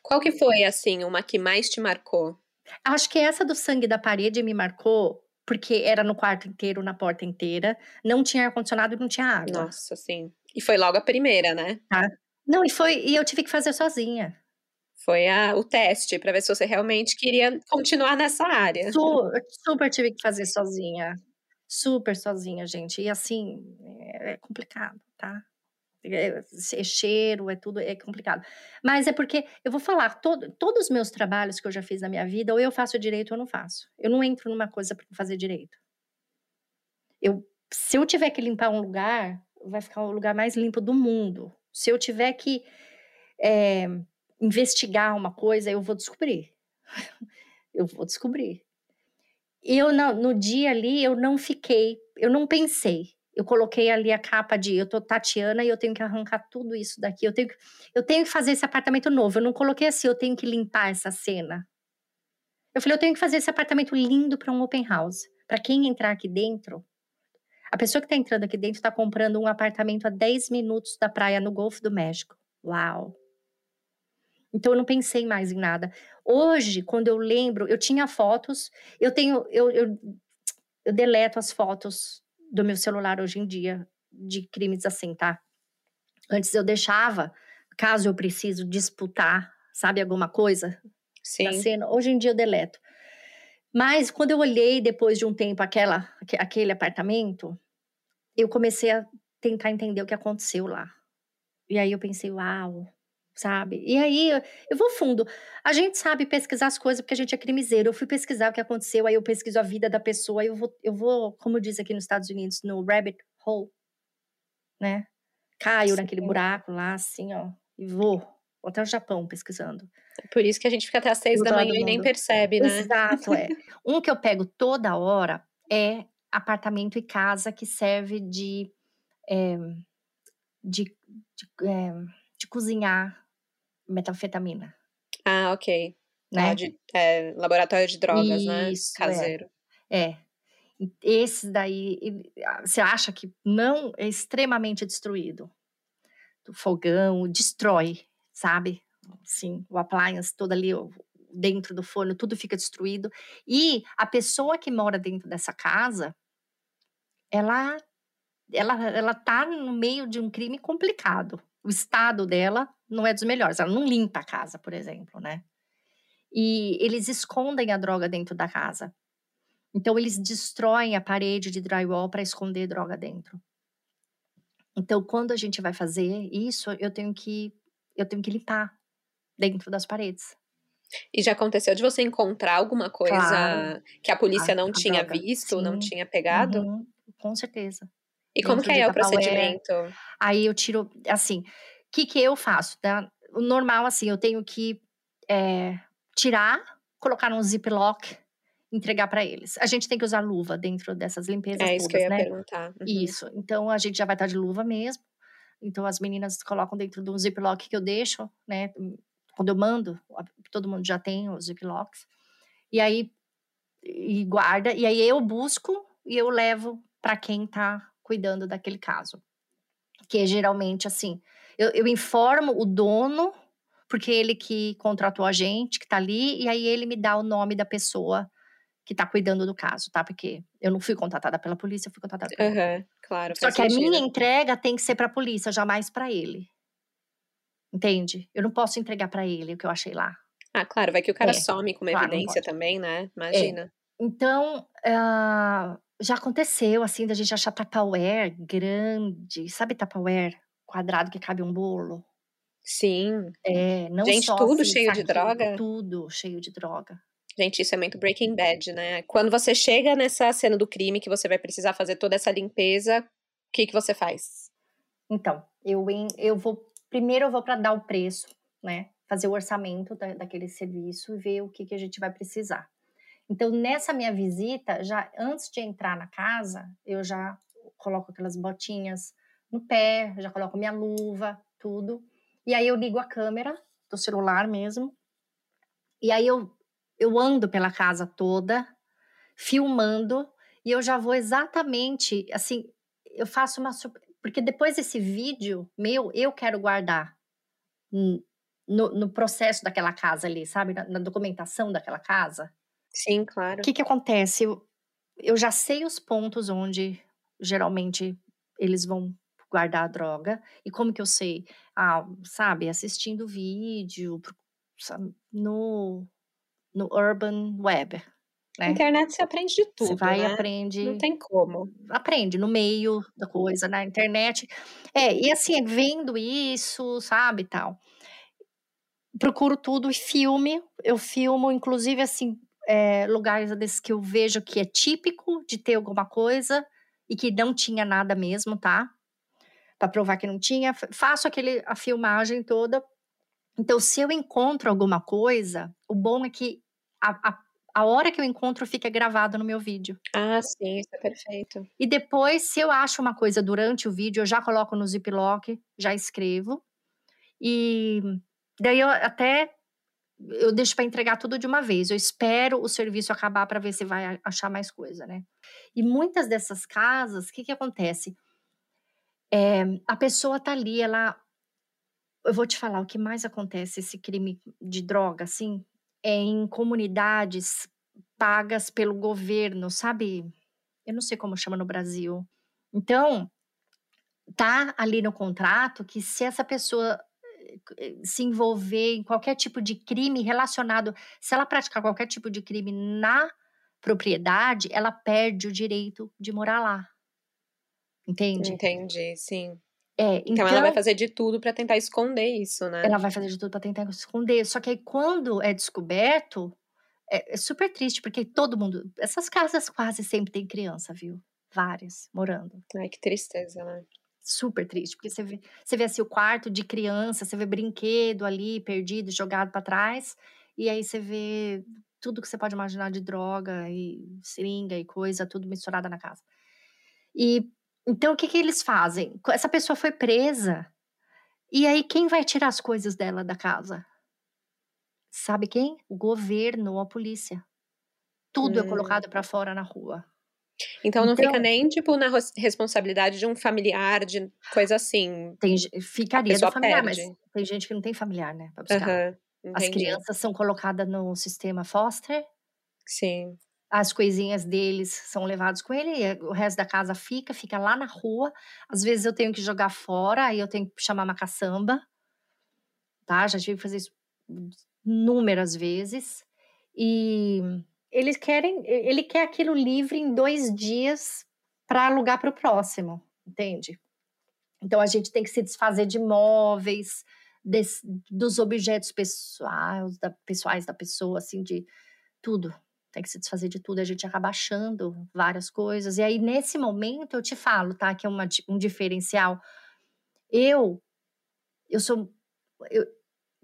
Qual que foi, assim, uma que mais te marcou? Acho que essa do sangue da parede me marcou porque era no quarto inteiro, na porta inteira, não tinha ar-condicionado e não tinha água. Nossa, sim. E foi logo a primeira, né? Tá. Não, e foi, e eu tive que fazer sozinha. Foi a, o teste para ver se você realmente queria continuar nessa área. Su, super tive que fazer sozinha. Super sozinha, gente. E assim, é, é complicado, tá? É, é, cheiro, é tudo, é complicado. Mas é porque, eu vou falar, todo, todos os meus trabalhos que eu já fiz na minha vida, ou eu faço direito ou eu não faço. Eu não entro numa coisa para fazer direito. Eu, se eu tiver que limpar um lugar, vai ficar o lugar mais limpo do mundo. Se eu tiver que é, investigar uma coisa, eu vou descobrir. eu vou descobrir. Eu no dia ali eu não fiquei, eu não pensei. Eu coloquei ali a capa de eu tô Tatiana e eu tenho que arrancar tudo isso daqui. Eu tenho que, eu tenho que fazer esse apartamento novo. Eu não coloquei assim, eu tenho que limpar essa cena. Eu falei, eu tenho que fazer esse apartamento lindo para um open house. Para quem entrar aqui dentro, a pessoa que está entrando aqui dentro está comprando um apartamento a 10 minutos da praia no Golfo do México. Uau! Então eu não pensei mais em nada. Hoje, quando eu lembro, eu tinha fotos, eu tenho, eu, eu, eu deleto as fotos do meu celular hoje em dia de crimes assim, tá? Antes eu deixava, caso eu preciso disputar, sabe, alguma coisa Sim. Hoje em dia eu deleto. Mas quando eu olhei depois de um tempo aquela, aquele apartamento, eu comecei a tentar entender o que aconteceu lá. E aí eu pensei, uau, sabe? E aí eu vou fundo. A gente sabe pesquisar as coisas porque a gente é crimiseiro. Eu fui pesquisar o que aconteceu, aí eu pesquiso a vida da pessoa, aí eu vou, eu vou, como diz aqui nos Estados Unidos, no rabbit hole, né? Caio Sim. naquele buraco lá, assim, ó, e vou. Vou até o Japão pesquisando. Por isso que a gente fica até às seis da manhã e nem percebe, né? Exato, é. um que eu pego toda hora é apartamento e casa que serve de, é, de, de, é, de, cozinhar metanfetamina. Ah, ok. Né? Ah, de, é, laboratório de drogas, né? Isso, né? Caseiro. É. é. Esse daí, você acha que não é extremamente destruído. O fogão destrói, sabe? Sim, o appliance todo ali, dentro do forno, tudo fica destruído. E a pessoa que mora dentro dessa casa, ela ela ela tá no meio de um crime complicado. O estado dela não é dos melhores. Ela não limpa a casa, por exemplo, né? E eles escondem a droga dentro da casa. Então eles destroem a parede de drywall para esconder droga dentro. Então quando a gente vai fazer isso, eu tenho que eu tenho que limpar dentro das paredes. E já aconteceu de você encontrar alguma coisa claro. que a polícia a, não a tinha droga. visto, Sim. não tinha pegado? Uhum. Com certeza. E como que é o procedimento? Aí eu tiro, assim, o que que eu faço? Tá? O normal, assim, eu tenho que é, tirar colocar num ziplock, entregar para eles. A gente tem que usar luva dentro dessas limpezas É isso todas, que eu ia né? perguntar. Uhum. Isso. Então a gente já vai estar de luva mesmo. Então as meninas colocam dentro de um ziplock que eu deixo, né? Quando eu mando, todo mundo já tem os ziplocks. E aí e guarda, e aí eu busco e eu levo para quem tá cuidando daquele caso. Que é geralmente assim, eu, eu informo o dono, porque ele que contratou a gente, que tá ali, e aí ele me dá o nome da pessoa que tá cuidando do caso, tá? Porque eu não fui contratada pela polícia, eu fui contratada pela Uhum, claro. Só que a sentido. minha entrega tem que ser pra polícia, jamais pra ele. Entende? Eu não posso entregar pra ele o que eu achei lá. Ah, claro, vai que o cara É, some com uma claro, evidência. É. também, né? Imagina. Então, ah, já aconteceu, assim, da gente achar Tupperware grande. Sabe Tupperware? Quadrado que cabe um bolo. Sim. É, não Gente, só tudo assim, cheio de saquinho, droga? Tudo cheio de droga. Gente, isso é muito Breaking Bad, né? Quando você chega nessa cena do crime, que você vai precisar fazer toda essa limpeza, o que, que você faz? Então, eu, eu vou. Primeiro eu vou para dar o preço, né? Fazer o orçamento da- daquele serviço e ver o que, que a gente vai precisar. Então, nessa minha visita, já antes de entrar na casa, eu já coloco aquelas botinhas no pé, já coloco minha luva, tudo. E aí eu ligo a câmera do celular mesmo. E aí eu, eu ando pela casa toda, filmando, e eu já vou exatamente, assim, eu faço uma. Porque depois desse vídeo meu, eu quero guardar no, no processo daquela casa ali, sabe? Na, na documentação daquela casa. Sim, claro. O que, que acontece? Eu, eu já sei os pontos onde geralmente eles vão guardar a droga. E como que eu sei? Ah, sabe, assistindo vídeo no, no Urban Web. Na Né? internet você aprende de tudo, Você vai e né? aprende Não tem como. aprende no meio da coisa, na internet. É, e assim, vendo isso, sabe, tal. Procuro tudo e filme. Eu filmo, inclusive, assim, é, lugares desses que eu vejo que é típico de ter alguma coisa e que não tinha nada mesmo, tá? Pra provar que não tinha. Faço aquele, a filmagem toda. Então, se eu encontro alguma coisa, o bom é que a, a, a hora que eu encontro fica gravado no meu vídeo. Ah, sim, isso é perfeito. E depois, se eu acho uma coisa durante o vídeo, eu já coloco no Ziploc, já escrevo. E daí eu até eu deixo para entregar tudo de uma vez. Eu espero o serviço acabar para ver se vai achar mais coisa, né? E muitas dessas casas, o que que acontece? É, a pessoa tá ali, ela eu vou te falar o que mais acontece esse crime de droga assim, em comunidades pagas pelo governo, sabe? Eu não sei como chama no Brasil. Então, tá ali no contrato que se essa pessoa eh, se envolver em qualquer tipo de crime relacionado, se ela praticar qualquer tipo de crime na propriedade, ela perde o direito de morar lá. Entende? Entendi, sim. É, Então, então, ela vai fazer de tudo pra tentar esconder isso, né? ela vai fazer de tudo para tentar esconder. Só que aí quando é descoberto, é, é super triste, porque todo mundo. Essas casas quase sempre tem criança, viu? Várias morando. Ai, que tristeza, né? Super triste, porque você vê, você vê assim o quarto de criança, você vê brinquedo ali perdido, jogado para trás, e aí você vê tudo que você pode imaginar de droga e seringa e coisa, tudo misturada na casa. E então o que que eles fazem? Essa pessoa foi presa. E aí quem vai tirar as coisas dela da casa? Sabe quem? O governo, a polícia. Tudo é Hum. colocado para fora na rua. Então não fica Então- nem, tipo, na responsabilidade de um familiar, de coisa assim. Tem, ficaria do familiar, mas perde. tem gente que não tem familiar, né? Pra buscar. Aham, As crianças são colocadas no sistema foster, Sim. As coisinhas deles são levadas com ele, o resto da casa fica, fica lá na rua. Às vezes eu tenho que jogar fora, aí eu tenho que chamar uma caçamba, tá? Já tive que fazer isso inúmeras vezes. E eles querem, ele quer aquilo livre em dois dias para alugar para o próximo, entende? Então a gente tem que se desfazer de móveis, des- dos objetos pessoais da, pessoais da pessoa, assim, de tudo. Tem que se desfazer de tudo. A gente acaba achando várias coisas. E aí, nesse momento, eu te falo, tá? Que é uma um diferencial. Eu, eu sou. eu-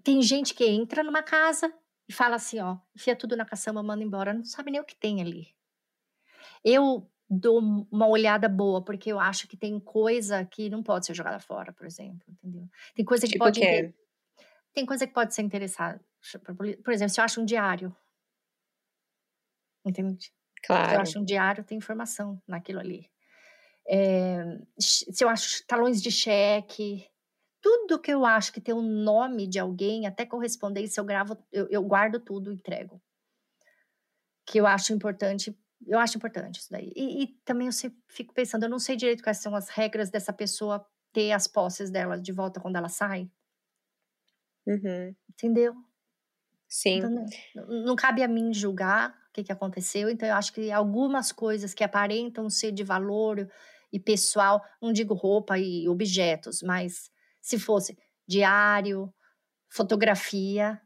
tem gente que entra numa casa e fala assim, ó, enfia tudo na caçamba, manda embora, não sabe nem o que tem ali. Eu dou uma olhada boa, porque eu acho que tem coisa que não pode ser jogada fora, por exemplo, entendeu? Tem coisa que Tipo pode quê? tem coisa que pode ser interessada. Por exemplo, se eu acho um diário, entende? Se eu Claro. acho um diário, tem informação naquilo ali. Eh, se eu acho talões de cheque, tudo que eu acho que tem o nome de alguém, até correspondência, eu gravo, eu, eu guardo tudo e entrego. Que eu acho importante, eu acho importante isso daí. E, e também eu sempre fico pensando, eu não sei direito quais são as regras dessa pessoa ter as posses dela de volta quando ela sai, Uhum. entendeu? Sim. Então, não, não cabe a mim julgar o que, que aconteceu. Então, eu acho que algumas coisas que aparentam ser de valor e pessoal, não digo roupa e objetos, mas se fosse diário, fotografia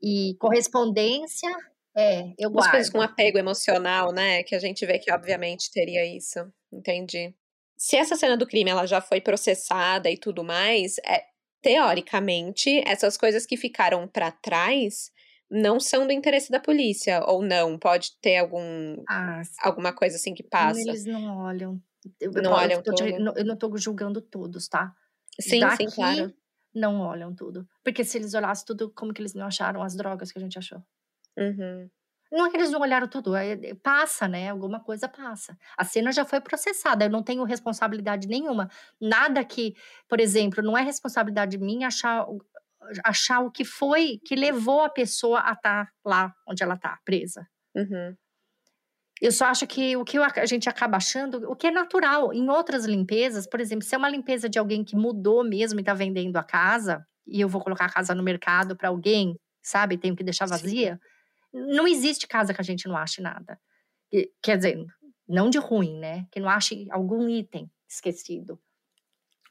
e correspondência, é, eu Umas coisas com apego emocional, né? Que a gente vê que obviamente teria isso. Entendi. Se essa cena do crime ela já foi processada e tudo mais, é, teoricamente, essas coisas que ficaram pra trás não são do interesse da polícia, ou não? Pode ter algum, Ah, alguma coisa assim que passa? eles não olham. Eu, eu Não eu olham tô tudo? eu não estou julgando todos, tá? Sim, sim, claro. Daqui não olham tudo. Porque se eles olhassem tudo, como que eles não acharam as drogas que a gente achou? Uhum. Não é que eles não olharam tudo, é, é- passa, né? Alguma coisa passa. A cena já foi processada, eu não tenho responsabilidade nenhuma. Nada que, por exemplo, não é responsabilidade minha achar, achar o que foi que levou a pessoa a estar lá onde ela está, presa. Uhum. Eu só acho que o que a gente acaba achando, o que é natural, em outras limpezas, por exemplo, se é uma limpeza de alguém que mudou mesmo e está vendendo a casa, e eu vou colocar a casa no mercado para alguém, sabe, tenho que deixar Sim. vazia, não existe casa que a gente não ache nada. E- Quer dizer, não de ruim, né? Que não ache algum item esquecido.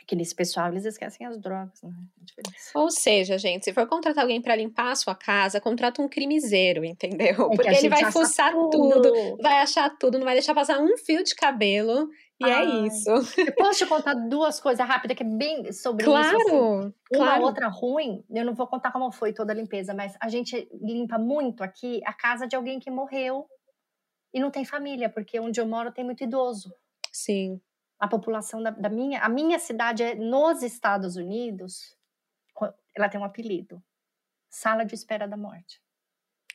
Que nesse pessoal eles esquecem as drogas, né? Diferença. Ou seja, gente, se for contratar alguém pra limpar a sua casa, contrata um crimiseiro, entendeu? É Porque ele vai fuçar tudo, vai achar tudo, não vai deixar passar um fio de cabelo. E é Ai. isso. Eu posso te contar duas coisas rápidas que é bem sobre isso. assim. Claro, Uma claro. outra ruim, eu não vou contar como foi toda a limpeza, mas a gente limpa muito aqui a casa de alguém que morreu e não tem família, porque onde eu moro tem muito idoso. Sim. A população da, da minha, a minha cidade é nos Estados Unidos, ela tem um apelido, Sala de Espera da Morte.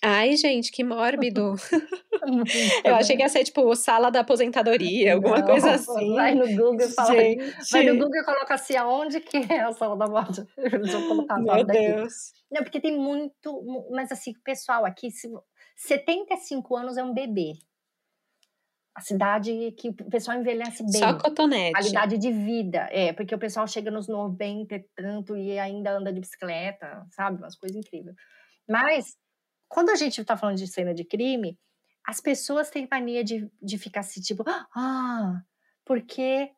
Ai, gente, que mórbido. Eu achei né? que ia ser tipo sala da aposentadoria, alguma coisa Não, assim. Vai no Google e fala. Gente, Vai no Google e coloca assim, aonde que é a sala da morte? Colocar a meu daqui. Deus. Não, porque tem muito. mu- Mas assim, pessoal aqui, se, 75 anos é um bebê. A cidade que o pessoal envelhece bem. Só cotonete. Qualidade de vida. É, porque o pessoal chega nos 90 e tanto e ainda anda de bicicleta, sabe? Umas coisas incríveis. Mas, quando a gente tá falando de cena de crime, as pessoas têm mania de, de ficar assim, tipo, ah, porque.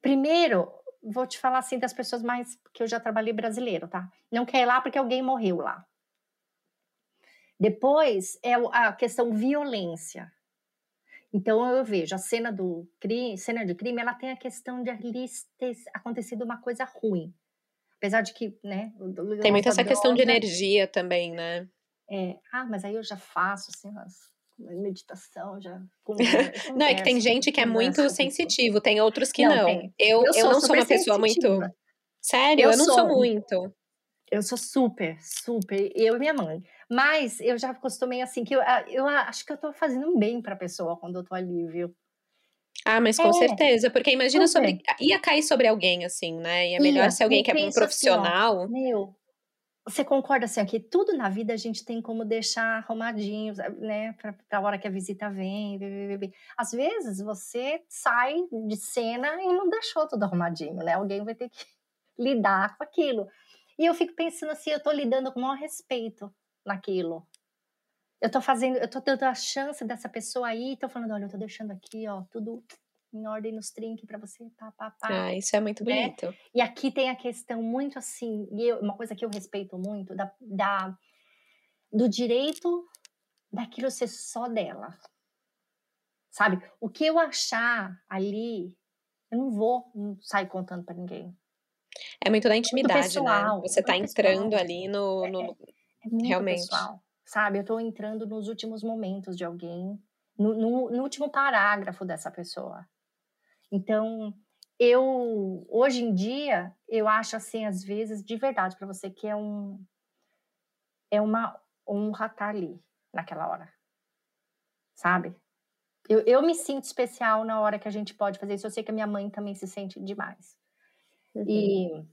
Primeiro, vou te falar assim das pessoas mais. que eu já trabalhei brasileiro, tá? Não quer ir lá porque alguém morreu lá. Depois é a questão violência. Então eu vejo a cena do crime, cena de crime, ela tem a questão de ali ter acontecido uma coisa ruim. Apesar de que, né? Tem muito essa questão de energia também, né? é, ah, mas aí eu já faço assim, umas meditação, já Não, é que tem gente que é muito sensitivo, tem outros que Não, não. Eu, eu, Eu não sou uma pessoa muito. sensitiva. Sério, Eu eu, não sou sou. muito. Eu sou super, super, eu e minha mãe. Mas eu já acostumei assim, que eu, eu acho que eu tô fazendo um bem pra pessoa quando eu tô ali, viu? Ah, mas com É, certeza, porque imagina super. sobre. Ia cair sobre alguém, assim, né? E é melhor Ia, se alguém que é um penso assim, ó, profissional. Meu, você concorda assim, ó, que tudo na vida a gente tem como deixar arrumadinho, né? Pra, pra hora que a visita vem. bê, bê, bê. Às vezes você sai de cena e não deixou tudo arrumadinho, né? Alguém vai ter que lidar com aquilo. E eu fico pensando assim, eu tô lidando com o maior respeito naquilo. Eu tô fazendo, eu tô dando a chance dessa pessoa aí, tô falando, olha, eu tô deixando aqui, ó, tudo em ordem nos trinques pra você, pá, pá, pá. Ah, isso é muito né? bonito. E aqui tem a questão muito assim, e eu- uma coisa que eu respeito muito, da, da- do direito daquilo ser só dela. Sabe? O que eu achar ali, eu não vou hum, sair contando pra ninguém. É muito da intimidade, né? pessoal, Você tá muito entrando pessoal. ali no, no, É muito Realmente. pessoal, sabe? Eu tô entrando nos últimos momentos de alguém, no, no, no último parágrafo dessa pessoa. Então, eu hoje em dia eu acho assim às vezes de verdade para você que é um é uma honra estar ali naquela hora sabe eu, eu me sinto especial na hora que a gente pode fazer isso eu sei que a minha mãe também se sente demais uhum. e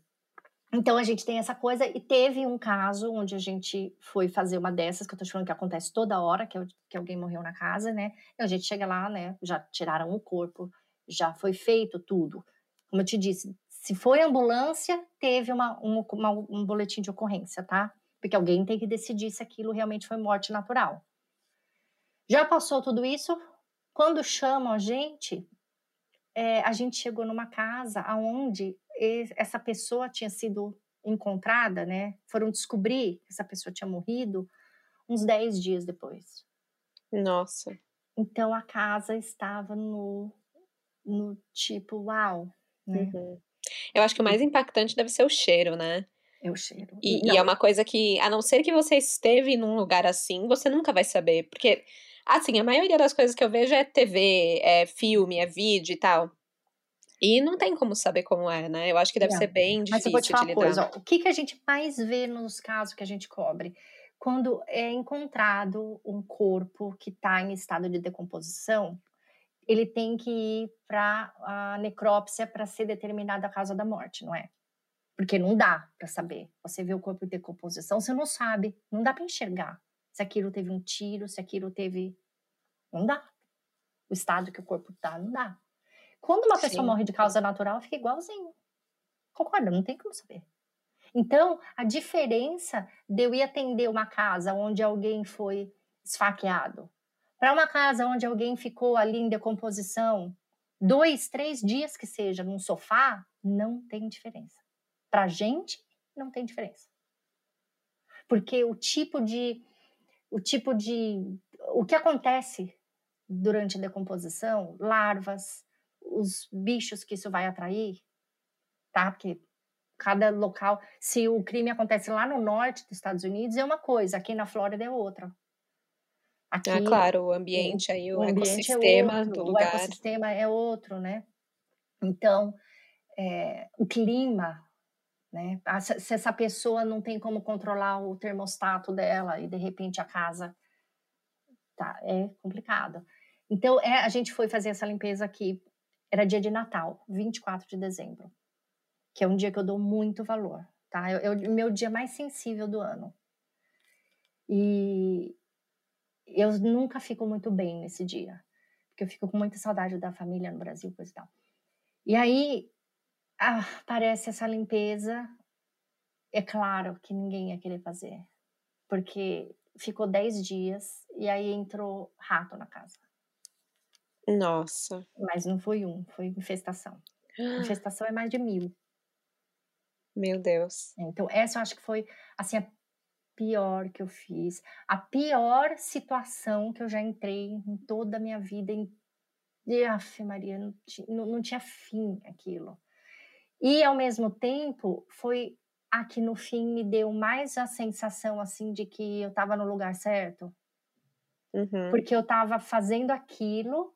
então a gente tem essa coisa e teve um caso onde a gente foi fazer uma dessas que eu tô te falando que acontece toda hora que, que alguém morreu na casa né e a gente chega lá né já tiraram o corpo já foi feito tudo como eu te disse, se foi ambulância, teve uma, um, uma, um boletim de ocorrência, tá? Porque alguém tem que decidir se aquilo realmente foi morte natural. Já passou tudo isso? Quando chamam a gente, é, a gente chegou numa casa aonde essa pessoa tinha sido encontrada, né? Foram descobrir que essa pessoa tinha morrido uns 10 dias depois. Nossa. Então a casa estava no, no tipo, uau, né? Uhum. Eu acho que o mais impactante deve ser o cheiro, né? É o cheiro. E, e, é uma coisa que, a não ser que você esteve num lugar assim, você nunca vai saber. Porque, assim, a maioria das coisas que eu vejo é TV, é filme, é vídeo e tal. E não tem como saber como é, né? Eu acho que deve ser bem difícil Mas eu vou te falar uma coisa, ó, o que, que a gente mais vê nos casos que a gente cobre? Quando é encontrado um corpo que está em estado de decomposição, ele tem que ir para a necrópsia para ser determinada a causa da morte, não é? Porque não dá para saber. Você vê o corpo em decomposição, você não sabe, não dá para enxergar se aquilo teve um tiro, se aquilo teve. Não dá. O estado que o corpo está, não dá. Quando uma pessoa Sim. morre de causa natural, fica igualzinho. Concorda? Não tem como saber. Então, a diferença de eu ir atender uma casa onde alguém foi esfaqueado para uma casa onde alguém ficou ali em decomposição, dois, três dias que seja, num sofá, não tem diferença. Para a gente, não tem diferença. Porque o tipo de. O tipo de. O que acontece durante a decomposição, larvas, os bichos que isso vai atrair, tá? Porque cada local, se o crime acontece lá no norte dos Estados Unidos, é uma coisa, aqui na Flórida é outra. Ah, Aqui, ah, claro, o ambiente o, aí, o, o ecossistema é outro, do lugar. O ecossistema é outro, né? Então, é, o clima, né? Se essa pessoa não tem como controlar o termostato dela e de repente a casa tá, é complicado. Então, é, a gente foi fazer essa limpeza aqui, era dia de Natal, 24 de dezembro, que é um dia que eu dou muito valor, tá? É o meu dia mais sensível do ano. E, eu nunca fico muito bem nesse dia, porque eu fico com muita saudade da família no Brasil, coisa e tal. E aí ah, aparece essa limpeza, é claro que ninguém ia querer fazer, porque ficou 10 dias e aí entrou rato na casa. Nossa. Mas não foi um, foi infestação. Infestação é mais de mil. Meu Deus. Então, essa eu acho que foi, assim, a pior que eu fiz, a pior situação que eu já entrei em toda a minha vida. Em... E, af, Maria, não, não, não tinha fim aquilo. E, ao mesmo tempo, foi a que no fim me deu mais a sensação, assim, de que eu estava no lugar certo. Uhum. Porque eu estava fazendo aquilo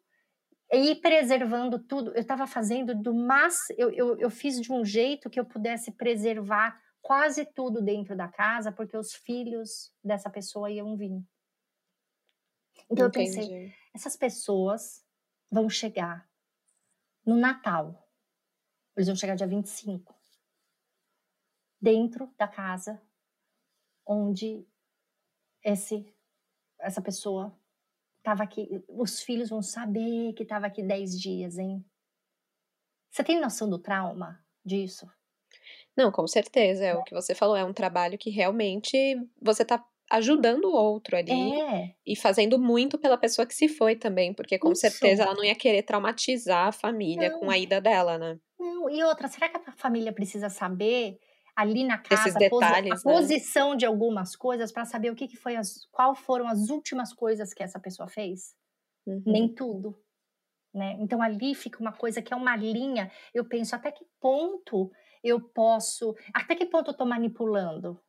e preservando tudo. Eu estava fazendo do máximo. Eu, eu, eu fiz de um jeito que eu pudesse preservar quase tudo dentro da casa, porque os filhos dessa pessoa iam vir. Então Entendi. eu pensei, essas pessoas vão chegar no Natal. Eles vão chegar dia 25. Dentro da casa onde esse essa pessoa estava aqui. Os filhos vão saber que estava aqui 10 dias, hein? Você tem noção do trauma disso? Não, com certeza, é o que você falou, é um trabalho que realmente você tá ajudando o outro ali é. e fazendo muito pela pessoa que se foi também, porque com Isso. certeza ela não ia querer traumatizar a família não. com a ida dela, né? Não, e outra, será que a família precisa saber ali na casa detalhes, a, né? posição de algumas coisas para saber o que, que foi as, qual foram as últimas coisas que essa pessoa fez? Uhum. Nem tudo. Né? Então ali fica uma coisa que é uma linha. Eu penso até que ponto eu posso. Até que ponto eu estou manipulando?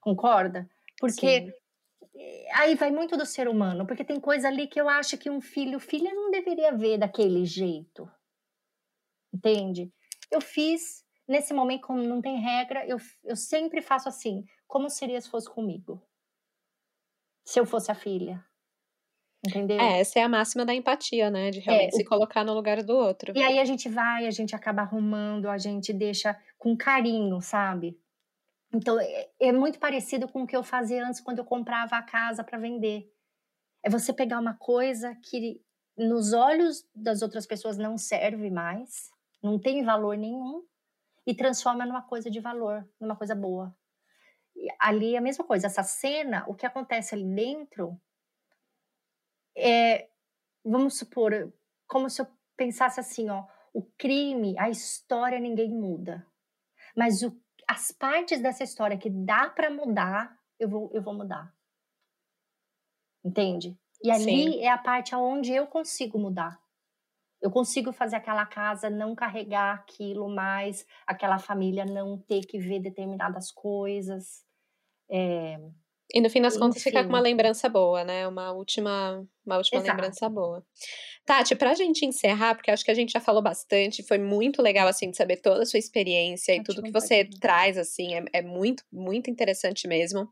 Concorda? Porque Sim. aí vai muito do ser humano, porque tem coisa ali que eu acho que um filho, filha não deveria ver daquele jeito. Entende? Eu fiz nesse momento, como não tem regra, eu, eu sempre faço assim: como seria se fosse comigo? Se eu fosse a filha. Entendeu? É, essa é a máxima da empatia, né? De realmente é, se colocar no lugar do outro. E aí a gente vai, a gente acaba arrumando, a gente deixa com carinho, sabe? Então é, é muito parecido com o que eu fazia antes quando eu comprava a casa para vender. É você pegar uma coisa que nos olhos das outras pessoas não serve mais, não tem valor nenhum, e transforma numa coisa de valor, numa coisa boa. E ali é a mesma coisa. Essa cena, o que acontece ali dentro é, vamos supor, como se eu pensasse assim, ó, o crime, a história ninguém muda, mas o, as partes dessa história que dá para mudar, eu vou, eu vou mudar. Entende? E ali Sim. é a parte onde eu consigo mudar. Eu consigo fazer aquela casa não carregar aquilo mais, aquela família não ter que ver determinadas coisas. É, e no fim das contas ficar com uma lembrança boa, né? Uma última, uma última lembrança boa. Tati, pra gente encerrar, porque acho que a gente já falou bastante, foi muito legal, assim, de saber toda a sua experiência e tudo que você traz, assim, é, é muito, muito interessante mesmo.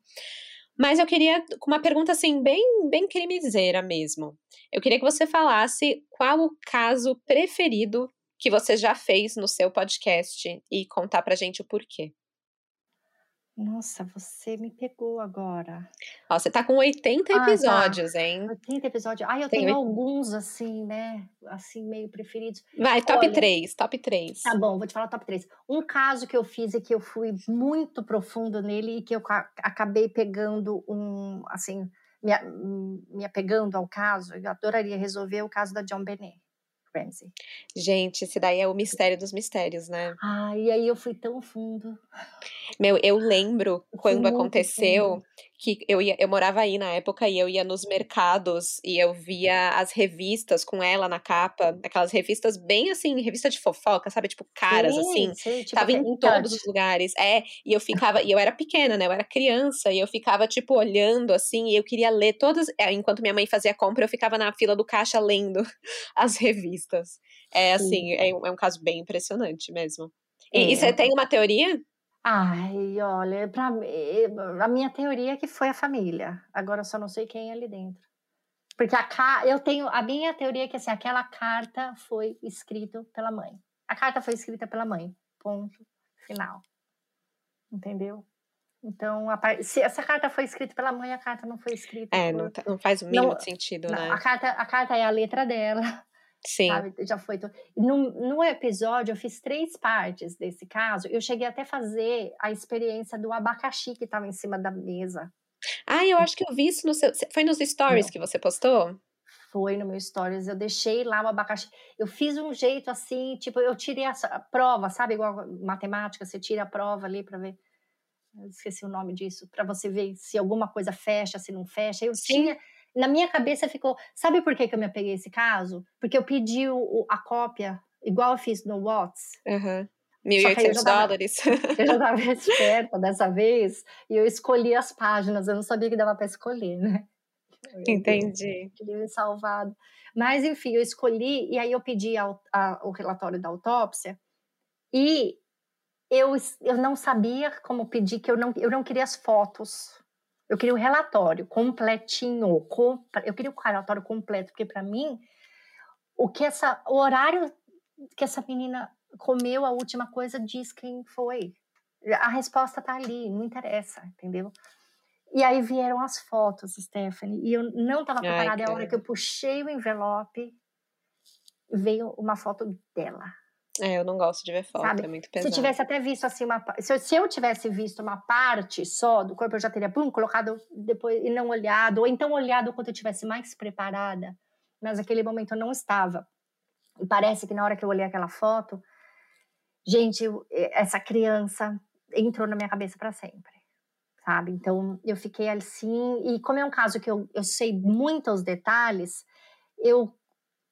Mas eu queria, com uma pergunta assim, bem, bem crimiseira mesmo. Eu queria que você falasse qual o caso preferido que você já fez no seu podcast e contar pra gente o porquê. Nossa, você me pegou agora. Ó, você tá com 80 Ah, tá. episódios, hein? 80 episódios. Ah, eu Tem tenho alguns, assim, né? Assim, meio preferidos. Vai, top Olha, 3, top 3. tá bom, vou te falar top 3. Um caso que eu fiz e que eu fui muito profundo nele e que eu acabei pegando um, assim, me, me apegando ao caso, eu adoraria resolver o caso da John Benet. Ramsey. Gente, esse daí é o mistério dos mistérios, né? Ah, e aí eu fui tão fundo. Meu, eu lembro quando aconteceu fundo. Que eu ia, eu morava aí na época e eu ia nos mercados e eu via as revistas com ela na capa, aquelas revistas bem assim, revista de fofoca, sabe? Tipo, caras, sim, assim. Sim, tipo, tava em todos os lugares. É, e eu ficava, e eu era pequena, né? Eu era criança, e eu ficava, tipo, olhando assim, e eu queria ler todas. É, enquanto minha mãe fazia compra, eu ficava na fila do caixa lendo as revistas. É assim, é, é um caso bem impressionante mesmo. E, é. e você tem uma teoria? Ai, olha, pra, a minha teoria é que foi a família. Agora eu só não sei quem é ali dentro. Porque a, eu tenho a minha teoria é que assim, aquela carta foi escrita pela mãe. A carta foi escrita pela mãe. Ponto final. Entendeu? Então, a, se essa carta foi escrita pela mãe, a carta não foi escrita. É, por, não, tá, não, faz o mínimo não, sentido, não, né? A carta, a carta é a letra dela. Sim. Sabe? Já foi. No, no episódio, eu fiz três partes desse caso. Eu cheguei até a fazer a experiência do abacaxi que estava em cima da mesa. Ah, eu acho que eu vi isso no seu. Foi nos stories Não. que você postou? Foi no meu stories. Eu deixei lá o abacaxi. Eu fiz um jeito assim, tipo, eu tirei a, a prova, sabe? Igual matemática, você tira a prova ali para ver. Eu esqueci o nome disso, para você ver se alguma coisa fecha, se não fecha. Eu Sim. tinha na minha cabeça ficou. Sabe por que, que eu me apeguei a esse caso? Porque eu pedi o, a cópia, igual eu fiz no Whats. Uhum. 1.800 dólares. Eu já estava esperta dessa vez e eu escolhi as páginas, eu não sabia que dava para escolher, né? Entendi. Queria salvado. Mas, enfim, eu escolhi e aí eu pedi a, a, o relatório da autópsia e eu, eu não sabia como pedir, que eu não, eu não queria as fotos eu queria o um relatório completinho. Com, eu queria o um relatório completo, porque para mim, o que essa, o horário que essa menina comeu a última coisa diz quem foi. A resposta tá ali, não interessa, entendeu? E aí vieram as fotos, Stephanie, e eu não estava preparada. Ai, a hora que eu puxei o envelope, veio uma foto dela. É, eu não gosto de ver foto, Sabe? é muito pesado. Se tivesse até visto assim uma se eu, se eu tivesse visto uma parte só do corpo, eu já teria pum, colocado depois e não olhado, ou então olhado quando eu tivesse mais preparada, mas naquele momento eu não estava. E parece que na hora que eu olhei aquela foto, gente, eu, essa criança entrou na minha cabeça para sempre. Sabe? Então eu fiquei assim, e como é um caso que eu, eu sei muitos detalhes, eu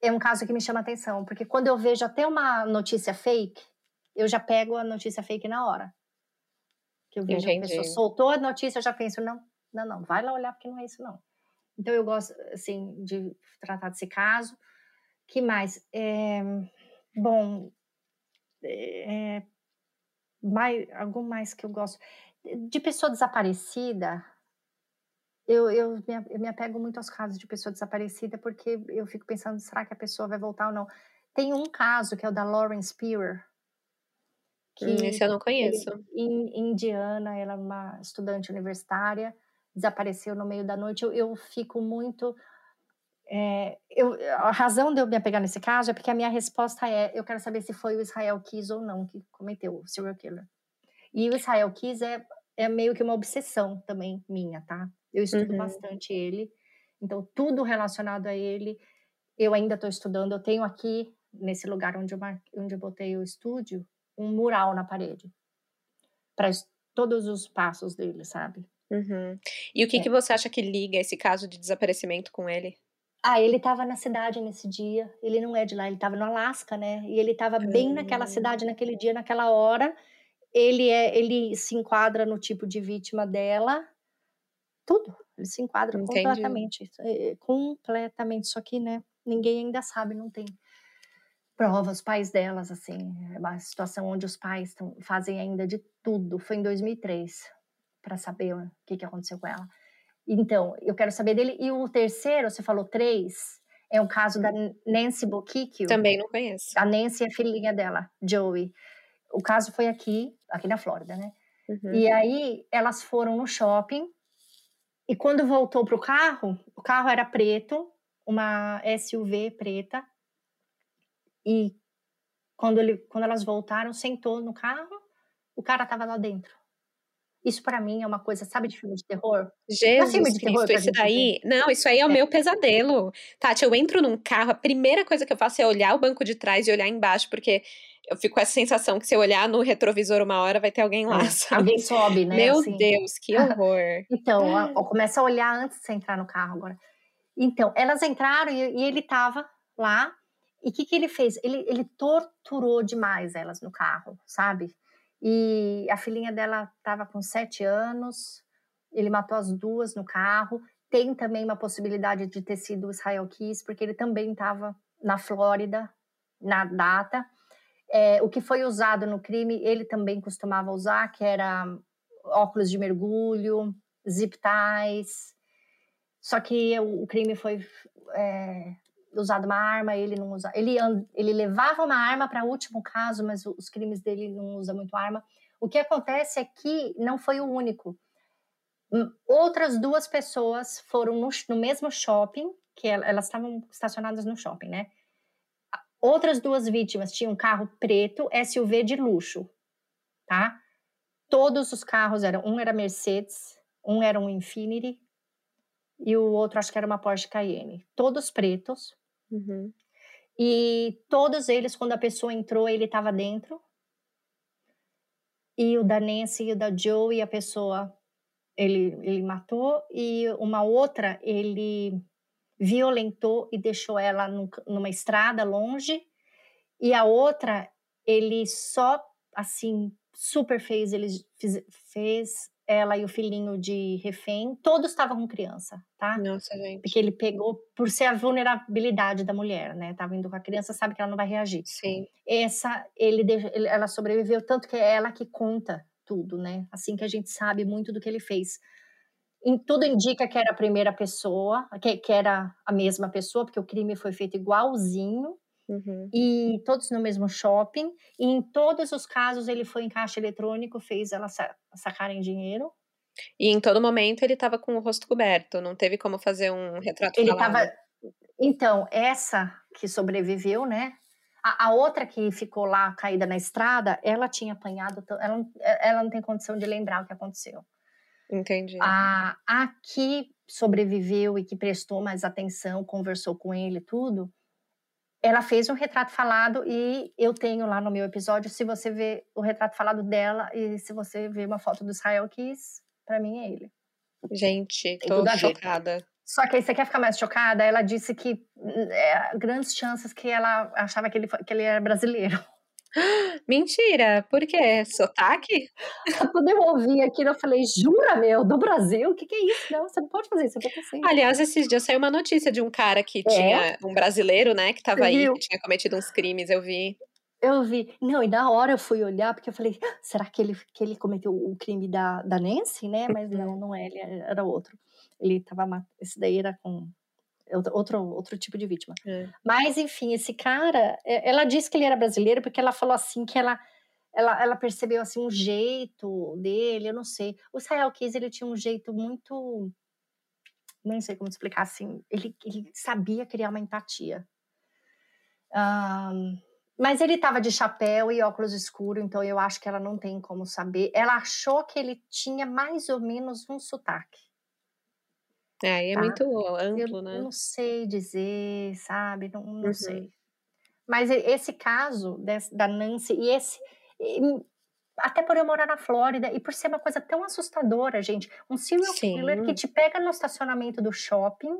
é um caso que me chama atenção, porque quando eu vejo até uma notícia fake, eu já pego a notícia fake na hora. Que eu vejo Entendi. a pessoa soltou a notícia, eu já penso, não, não, não, vai lá olhar porque não é isso não. Então eu gosto, assim, de tratar desse caso. Que mais? É, bom, é, mais, algum mais que eu gosto. De pessoa desaparecida, eu, eu, me, eu me apego muito aos casos de pessoa desaparecida, porque eu fico pensando, será que a pessoa vai voltar ou não? Tem um caso que é o da Lauren Spear. Que hum, esse eu não conheço. Em, em Indiana, ela é uma estudante universitária, desapareceu no meio da noite. Eu, eu fico muito. É, eu, a razão de eu me apegar nesse caso é porque a minha resposta é: eu quero saber se foi o Israel Keys ou não que cometeu o serial killer. E o Israel Keys é, é meio que uma obsessão também minha, tá? Eu estudo uhum. bastante ele, então tudo relacionado a ele eu ainda estou estudando. Eu tenho aqui nesse lugar onde eu, onde eu botei o estúdio um mural na parede para todos os passos dele, sabe? Uhum. E o que, é. que você acha que liga esse caso de desaparecimento com ele? Ah, ele estava na cidade nesse dia. Ele não é de lá, ele estava no Alasca, né? E ele estava bem naquela cidade naquele dia, naquela hora. Ele é, ele se enquadra no tipo de vítima dela. Tudo. Ele se enquadra Entendi. completamente, é, completamente. Só que, né? Ninguém ainda sabe, não tem prova, os pais delas, assim, é uma situação onde os pais tão, fazem ainda de tudo. Foi em 2003 para saber o que, que aconteceu com ela. Então, eu quero saber dele. E o terceiro, você falou três, é o caso da Nancy Bokikio. Também não conheço. A Nancy é a filhinha dela, Joey. O caso foi aqui, aqui na Flórida, né? Uhum. E aí, elas foram no shopping. E quando voltou pro carro, o carro era preto, uma SUV preta. E quando, ele, quando elas voltaram, sentou no carro, o cara estava lá dentro. Isso para mim é uma coisa, sabe, de filme de terror? Jesus filme de Cristo, terror isso daí... Não, isso aí é o é. meu pesadelo. Tati, eu entro num carro, a primeira coisa que eu faço é olhar o banco de trás e olhar embaixo, porque eu fico com essa sensação que se eu olhar no retrovisor uma hora vai ter alguém lá. É, alguém sobe, né? Meu assim. Deus, que horror. então, ó, começa a olhar antes de você entrar no carro agora. Então, elas entraram e, e ele tava lá. E o que, que ele fez? Ele, ele torturou demais elas no carro, sabe? E a filhinha dela estava com sete anos, ele matou as duas no carro. Tem também uma possibilidade de ter sido o Israel Kiss, porque ele também estava na Flórida na data. É, o que foi usado no crime, ele também costumava usar, que era óculos de mergulho, zip ties. Só que o, crime foi é, usado uma arma, ele não usa. Ele, ele levava uma arma para o último caso, mas os crimes dele não usa muito arma. O que acontece é que não foi o único. Hum, outras duas pessoas foram no, no mesmo shopping, que elas estavam estacionadas no shopping, né? Outras duas vítimas tinham um carro preto, SUV de luxo, tá? Todos os carros eram, um era Mercedes, um era um Infinity e o outro acho que era uma Porsche Cayenne. Todos pretos, Uhum. E todos eles, quando a pessoa entrou, ele estava dentro. E o da Nancy e o da Joe, a pessoa, ele, ele matou. E uma outra, ele violentou e deixou ela num, numa estrada longe. E a outra, ele só, assim, super fez, ele fez, fez ela e o filhinho de refém, todos estavam com criança, tá? Nossa, gente. Porque ele pegou, por ser a vulnerabilidade da mulher, né? Tava indo com a criança, sabe que ela não vai reagir. Sim. Essa, ele, ela sobreviveu, tanto que é ela que conta tudo, né? Assim que a gente sabe muito do que ele fez. Em, tudo indica que era a primeira pessoa, que, que era a mesma pessoa, porque o crime foi feito igualzinho, Uhum. E todos no mesmo shopping. E em todos os casos ele foi em caixa eletrônico, fez elas sacarem dinheiro. E em todo momento ele estava com o rosto coberto, não teve como fazer um retrato ele falado. Então, essa que sobreviveu, né? A, a, outra que ficou lá caída na estrada, ela tinha apanhado, ela, ela não tem condição de lembrar o que aconteceu. Entendi. A, a que sobreviveu e que prestou mais atenção, conversou com ele, tudo, ela fez um retrato falado e eu tenho lá no meu episódio, se você ver o retrato falado dela e se você ver uma foto do Israel Kiss, para mim é ele. Gente, tô chocada. Só que aí você quer ficar mais chocada? Ela disse que é, grandes chances que ela achava que ele, que ele era brasileiro. Mentira, por quê? Sotaque? Quando eu ouvi aquilo, eu falei, jura, meu, do Brasil? O que, que é isso? Não, você não pode fazer isso, eu tô assim. Aliás, esses dias saiu uma notícia de um cara que é? tinha, um brasileiro, né, que tava aí, que tinha cometido uns crimes, eu vi. Eu vi. Não, e na hora eu fui olhar, porque eu falei, ah, será que ele, que ele cometeu o crime da, da Nancy, né? Mas não, não é, ele era outro. Ele tava, esse daí era com outro, outro tipo de vítima. É. Mas, enfim, esse cara, é, ela disse que ele era brasileiro porque ela falou assim que ela, ela, ela percebeu assim um jeito dele, eu não sei. O Israel Keys, ele tinha um jeito muito, nem sei como explicar assim, ele, ele sabia criar uma empatia. Um, mas ele estava de chapéu e óculos escuros, então eu acho que ela não tem como saber. Ela achou que ele tinha mais ou menos um sotaque. É, aí é tá? muito amplo, eu, né? Eu não sei dizer, sabe? Não, não uhum. sei. Mas esse caso desse, da Nancy, e esse. E, até por eu morar na Flórida e por ser uma coisa tão assustadora, gente. Um serial Sim. killer que te pega no estacionamento do shopping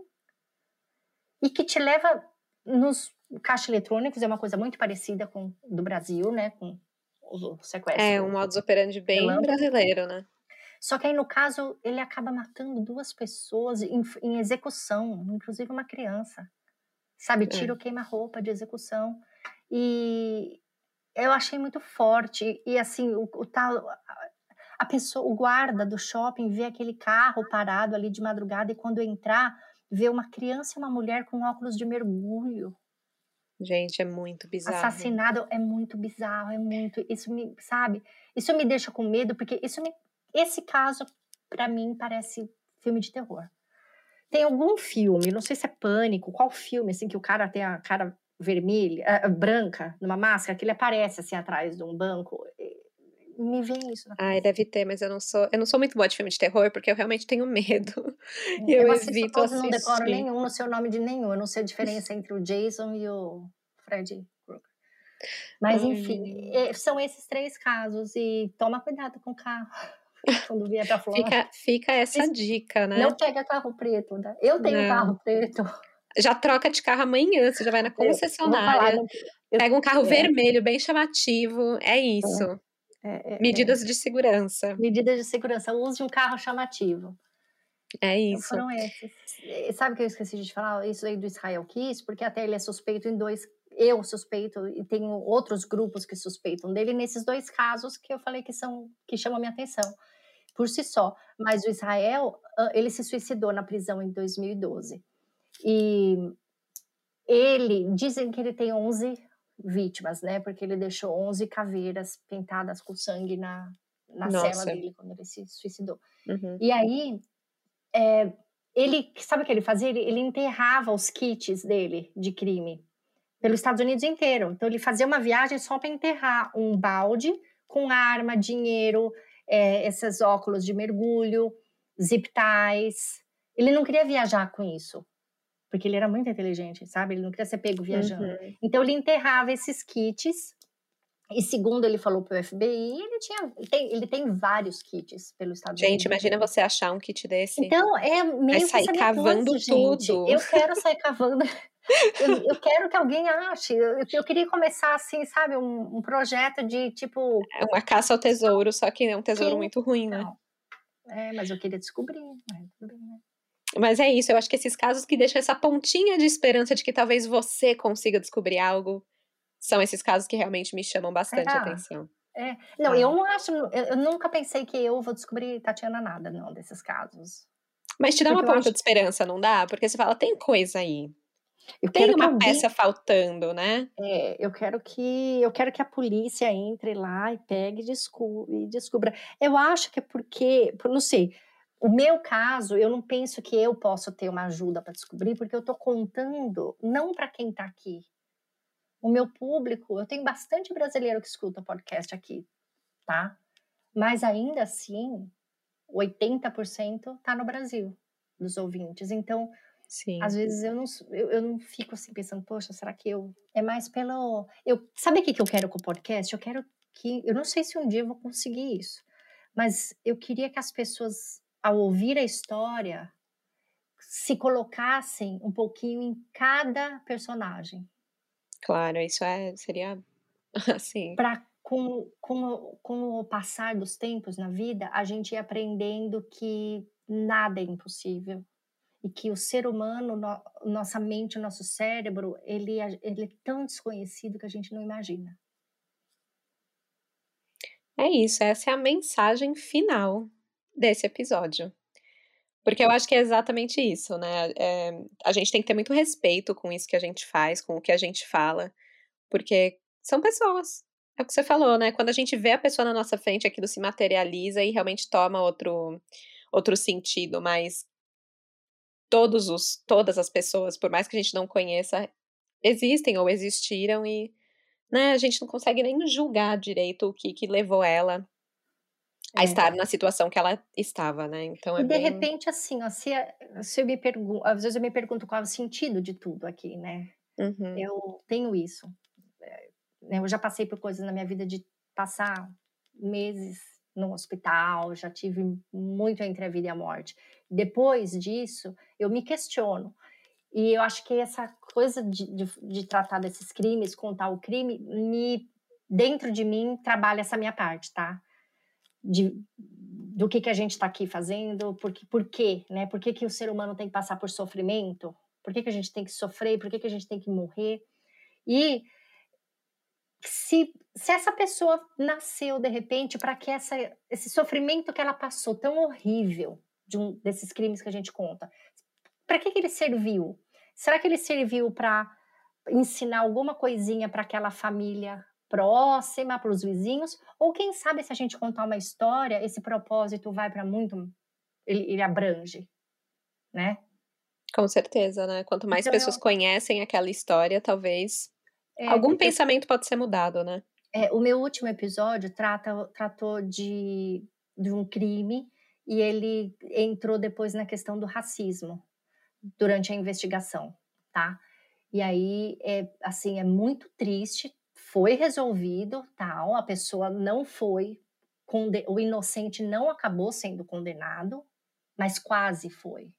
e que te leva nos caixas eletrônicos, é uma coisa muito parecida com do Brasil, né? Com o sequestro. É, um modus operandi bem brasileiro, né? Só que aí, no caso, ele acaba matando duas pessoas em, em execução, inclusive uma criança. Sabe, tira é. queima-roupa de execução. E eu achei muito forte. E assim, o, o tal. A pessoa, o guarda do shopping vê aquele carro parado ali de madrugada e quando entrar, vê uma criança e uma mulher com óculos de mergulho. Gente, é muito bizarro. Assassinado é muito bizarro, é muito. Isso me, sabe? Isso me deixa com medo, porque isso me, esse caso, para mim, parece filme de terror. Tem algum filme, não sei se é Pânico, qual filme, assim, que o cara tem a cara vermelha, uh, branca, numa máscara, que ele aparece, assim, atrás de um banco. Me vem isso. Na Ai, deve ter, mas eu não sou, eu não sou muito boa de filme de terror, porque eu realmente tenho medo. E eu, eu evito assistir. Eu não decoro nenhum, não sei o nome de nenhum. Eu não sei a diferença entre o Jason e o Freddy Krueger. Mas, enfim, hum. são esses três casos. E toma cuidado com o carro quando vier pra Flórida. Fica, fica essa dica, né? Não pega carro preto, né? Eu tenho não. carro preto. Já troca de carro amanhã, você já vai na concessionária. Eu, eu, pega um carro é. vermelho bem chamativo, é isso. É, é, é Medidas de segurança. Medidas de segurança. Use um carro chamativo. É então, isso. Então foram esses. Sabe que eu esqueci de falar? Isso aí do Israel Kiss, porque até ele é suspeito em dois eu suspeito e tenho outros grupos que suspeitam dele nesses dois casos que eu falei que são que chamam a minha atenção por si só. Mas o Israel, ele se suicidou na prisão em 2012. E ele, dizem que ele tem 11 vítimas, né? Porque ele deixou 11 caveiras pintadas com sangue na, na cela dele quando ele se suicidou. Uhum. E aí, é, ele, sabe o que ele fazia? Ele, ele enterrava os kits dele de crime pelos Estados Unidos inteiro. Então ele fazia uma viagem só para enterrar um balde com arma, dinheiro, é, esses óculos de mergulho, zip ties. Ele não queria viajar com isso, porque ele era muito inteligente, sabe? Ele não queria ser pego viajando. Uhum. Então ele enterrava esses kits. E segundo ele falou para o FBI, ele tinha, tem, ele tem vários kits pelos Estados gente. Gente, imagina você achar um kit desse. Então é meio Vai sair cavando tudo. Eu quero sair cavando eu, eu, quero que alguém ache. Eu, eu queria começar assim, sabe, um, um, projeto de tipo. É uma caça ao tesouro, só que é um tesouro muito ruim, né? Não. É, mas eu queria descobrir. Né? Mas é isso, eu acho que esses casos que deixam essa pontinha de esperança de que talvez você consiga descobrir algo são esses casos que realmente me chamam bastante é. atenção. É. Não, ah. eu não acho, eu, eu, nunca pensei que eu vou descobrir Tatiana nada, não, desses casos. Mas te dá Porque uma ponta acho... de esperança, não dá? Porque você fala, tem coisa aí. Eu Tem uma alguém, peça faltando, né? É, eu quero que eu quero que a polícia entre lá e pegue e descubra, descubra. Eu acho que é porque, não sei, o meu caso, eu não penso que eu possa ter uma ajuda para descobrir, porque eu estou contando não para quem está aqui. O meu público, eu tenho bastante brasileiro que escuta podcast aqui, tá? Mas ainda assim, 80% está no Brasil dos ouvintes. Então, Sim. Às vezes eu não, eu, eu, não fico assim pensando, poxa, será que eu. É mais pelo. Eu, sabe o que, que eu quero com o podcast? Eu quero que. Eu não sei se um dia eu vou conseguir isso, mas eu queria que as pessoas, ao ouvir a história, se colocassem um pouquinho em cada personagem. Claro, isso é, seria Sim. Para com, com, com o passar dos tempos na vida, a gente ia aprendendo que nada é impossível e que o ser humano, no, nossa mente, nosso cérebro, ele, é, ele é tão desconhecido que a gente não imagina. É isso, essa é a mensagem final desse episódio. Porque eu acho que é exatamente isso, né? É, a gente tem que ter muito respeito com isso que a gente faz, com o que a gente fala, porque são pessoas. É o que você falou, né? Quando a gente vê a pessoa na nossa frente, aquilo se materializa e realmente toma outro, outro sentido, mas todos os, todas as pessoas, por mais que a gente não conheça, existem ou existiram e né, a gente não consegue nem julgar direito o que, que levou ela a é. estar na situação que ela estava, né? Então é e de bem... repente, assim, ó, se, se eu me pergunto, às vezes eu me pergunto qual é o sentido de tudo aqui, né? Uhum. Eu tenho isso. É, né, eu já passei por coisas na minha vida de passar meses no hospital, já tive muito entre a vida e a morte. Depois disso, eu me questiono. E eu acho que essa coisa de, de, de tratar desses crimes, contar o crime, me dentro de mim trabalha essa minha parte, tá? de, do que, que a gente está aqui fazendo, por, por quê, né? Por que, que o ser humano tem que passar por sofrimento? Por que, que a gente tem que sofrer? Por que, que a gente tem que morrer? E se, se essa pessoa nasceu de repente para que essa, esse sofrimento que ela passou tão horrível de um desses crimes que a gente conta, para que, que ele serviu? Será que ele serviu para ensinar alguma coisinha para aquela família próxima, para os vizinhos, ou quem sabe se a gente contar uma história, esse propósito vai para muito, ele, ele, abrange, né? Com certeza, né? Quanto mais então, pessoas eu... conhecem aquela história, talvez é, algum pensamento pode ser mudado, né? É, o meu último episódio trata, tratou de, de um crime e ele entrou depois na questão do racismo durante a investigação, tá? E aí, é, assim, é muito triste foi resolvido, tal, a pessoa não foi, o inocente não acabou sendo condenado, mas quase foi.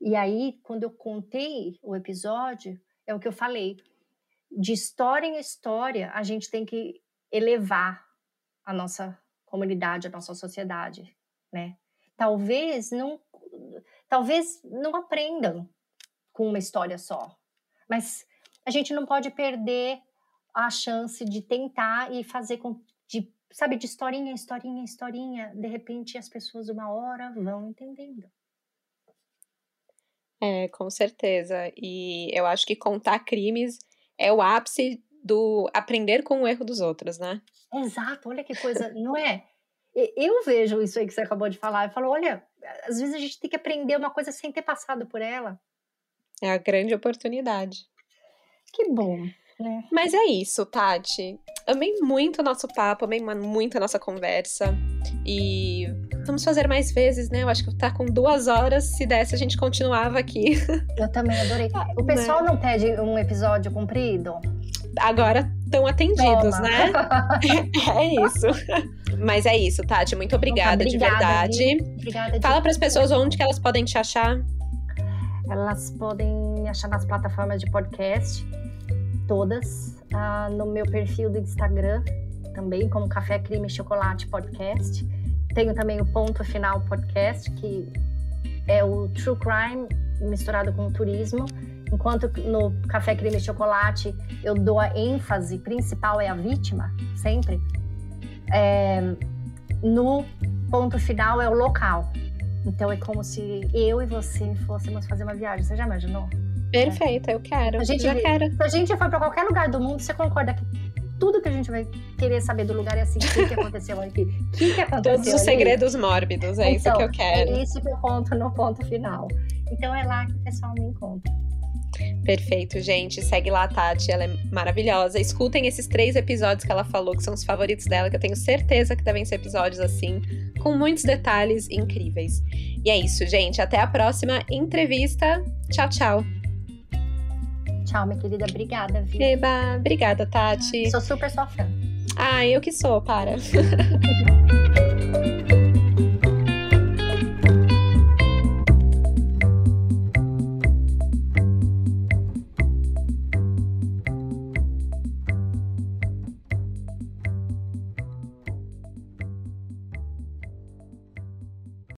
E aí, quando eu contei o episódio, é o que eu falei, de história em história, a gente tem que elevar a nossa comunidade, a nossa sociedade, né? Talvez não, talvez não aprendam com uma história só, mas a gente não pode perder a chance de tentar e fazer com de sabe de historinha, historinha, historinha, de repente as pessoas uma hora vão entendendo. É, com certeza. E eu acho que contar crimes é o ápice do aprender com o erro dos outros, né? Exato, olha que coisa, não é? Eu vejo isso aí que você acabou de falar. Eu falo, olha, às vezes a gente tem que aprender uma coisa sem ter passado por ela. É a grande oportunidade. Que bom. É. Mas é isso, Tati. Amei muito o nosso papo, amei muito a nossa conversa. E vamos fazer mais vezes, né? Eu acho que tá com duas horas. Se desse, a gente continuava aqui. Eu também adorei. O pessoal né? não pede um episódio comprido? Agora estão atendidos, Toma. né? é isso. Mas é isso, Tati. Muito obrigada, obrigada de verdade. Obrigada. Fala para as pessoas onde que elas podem te achar. Elas podem me achar nas plataformas de podcast todas ah, no meu perfil do Instagram, também como Café Crime Chocolate Podcast. Tenho também o Ponto Final Podcast, que é o True Crime misturado com o turismo. Enquanto no Café Crime Chocolate eu dou a ênfase principal é a vítima, sempre. É, no ponto final é o local. Então é como se eu e você fôssemos fazer uma viagem. Você já imaginou? Perfeito, eu quero. A gente, já quero. Se a gente for para qualquer lugar do mundo, você concorda que tudo que a gente vai querer saber do lugar é assim, o que, que aconteceu aqui? O que, que aconteceu Todos os ali? segredos mórbidos, é então, isso que eu quero. É isso que eu conto no ponto final. Então é lá que o pessoal me encontra. Perfeito, gente. Segue lá a Tati, ela é maravilhosa. Escutem esses três episódios que ela falou, que são os favoritos dela, que eu tenho certeza que devem ser episódios assim, com muitos detalhes incríveis. E é isso, gente. Até a próxima entrevista. Tchau, tchau. Tchau, minha querida. Obrigada, viu? Eba, obrigada, Tati. Sou super sua fã. Ah, eu que sou, para.